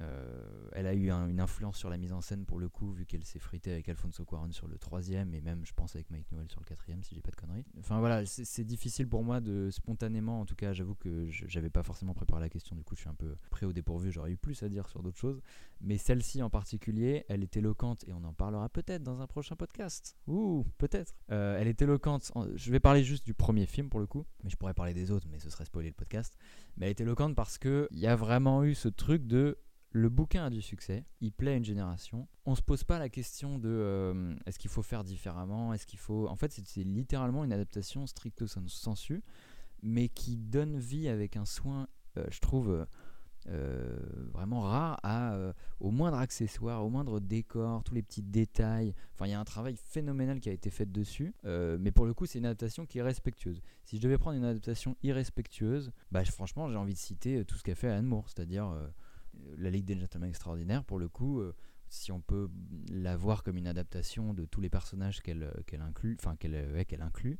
Euh, elle a eu une influence sur la mise en scène pour le coup, vu qu'elle s'est fritée avec Alfonso Cuarón sur le troisième et même, je pense, avec Mike Newell sur le quatrième, si j'ai pas de conneries. Enfin voilà, c'est difficile pour moi de spontanément, en tout cas, j'avoue que j'avais pas forcément préparé la question, du coup, je suis un peu prêt au dépourvu, j'aurais eu plus à dire sur d'autres choses. Mais celle-ci en particulier, elle est éloquente et on en parlera peut-être dans un prochain podcast. Ouh, peut-être. Euh, elle est éloquente. Je vais parler juste du premier film pour le coup, mais je pourrais parler des autres, mais ce serait spoiler le podcast. Mais elle est éloquente parce que il y a vraiment eu ce truc de le bouquin a du succès, il plaît à une génération. On se pose pas la question de euh, est-ce qu'il faut faire différemment, est-ce qu'il faut. En fait, c'est littéralement une adaptation stricto sensu, mais qui donne vie avec un soin, euh, je trouve. Euh, vraiment rare au moindre accessoire, au moindre décor, tous les petits détails. Enfin, il y a un travail phénoménal qui a été fait dessus. mais pour le coup, c'est une adaptation qui est respectueuse. Si je devais prendre une adaptation irrespectueuse, bah, franchement, j'ai envie de citer tout ce qu'a fait Anne Moore, c'est-à-dire la Ligue des Gentlemen Extraordinaires, pour le coup, euh, si on peut la voir comme une adaptation de tous les personnages qu'elle euh, inclut, enfin qu'elle euh, qu'elle inclut,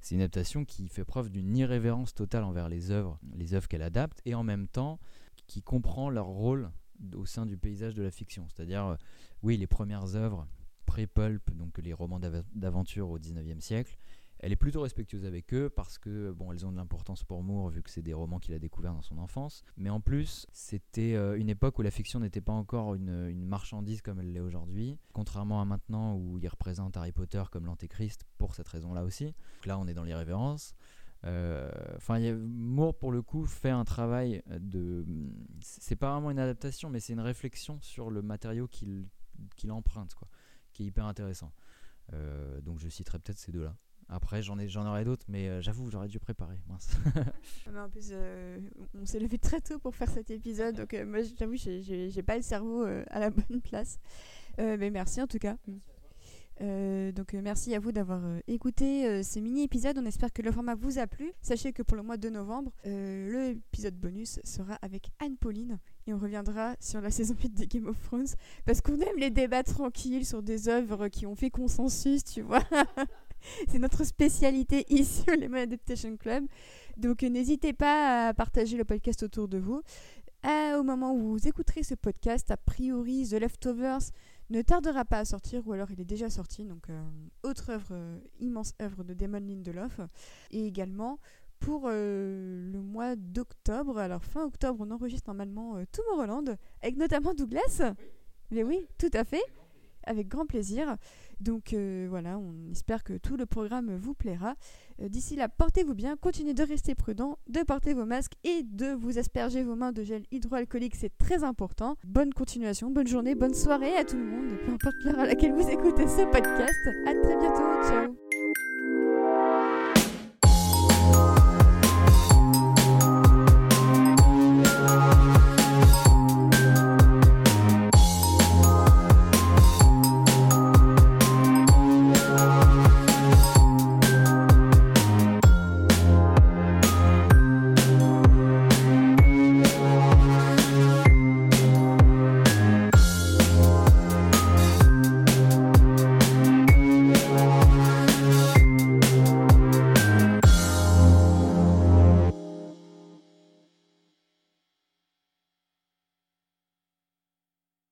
c'est une adaptation qui fait preuve d'une irrévérence totale envers les œuvres, les œuvres qu'elle adapte, et en même temps qui comprend leur rôle au sein du paysage de la fiction. C'est-à-dire, oui, les premières œuvres pré-pulp, donc les romans d'aventure au 19e siècle. Elle est plutôt respectueuse avec eux parce que bon, elles ont de l'importance pour Moore vu que c'est des romans qu'il a découverts dans son enfance. Mais en plus, c'était euh, une époque où la fiction n'était pas encore une, marchandise comme elle l'est aujourd'hui, contrairement à maintenant où il représente Harry Potter comme l'antéchrist pour cette raison-là aussi. Donc là, on est dans les révérences. Euh, enfin, Moore pour le coup fait un travail de. C'est pas vraiment une adaptation, mais c'est une réflexion sur le matériau qu'il emprunte, quoi, qui est hyper intéressant. Euh, donc je citerai peut-être ces deux-là. Après, j'en, ai, aurai d'autres, mais euh, j'avoue, j'aurais dû préparer. Mince. mais en plus, euh, on s'est levé très tôt pour faire cet épisode, donc euh, moi, j'avoue, j'ai, j'ai, pas le cerveau à la bonne place. mais merci en tout cas. donc merci à vous d'avoir écouté ces mini-épisodes. On espère que le format vous a plu. Sachez que pour le mois de novembre, l'épisode bonus sera avec Anne-Pauline. Et on reviendra sur la saison 8 de Game of Thrones. Parce qu'on aime les débats tranquilles sur des œuvres qui ont fait consensus, tu vois. c'est notre spécialité ici au Lemon Adaptation Club. Donc euh, n'hésitez pas à partager le podcast autour de vous. au moment où vous écouterez ce podcast, a priori, The Leftovers ne tardera pas à sortir, ou alors il est déjà sorti. Donc, euh, autre œuvre, euh, immense œuvre de Damon Lindelof. Et également, pour le mois d'octobre, alors fin octobre, on enregistre normalement Tomorrowland, avec notamment Douglas. Mais oui, tout à fait avec grand plaisir. Donc euh, voilà, on espère que tout le programme vous plaira. Euh, d'ici là, portez-vous bien, continuez de rester prudent, de porter vos masques et de vous asperger vos mains de gel hydroalcoolique, c'est très important. Bonne continuation, bonne journée, bonne soirée à tout le monde, peu importe l'heure à laquelle vous écoutez ce podcast. À très bientôt, ciao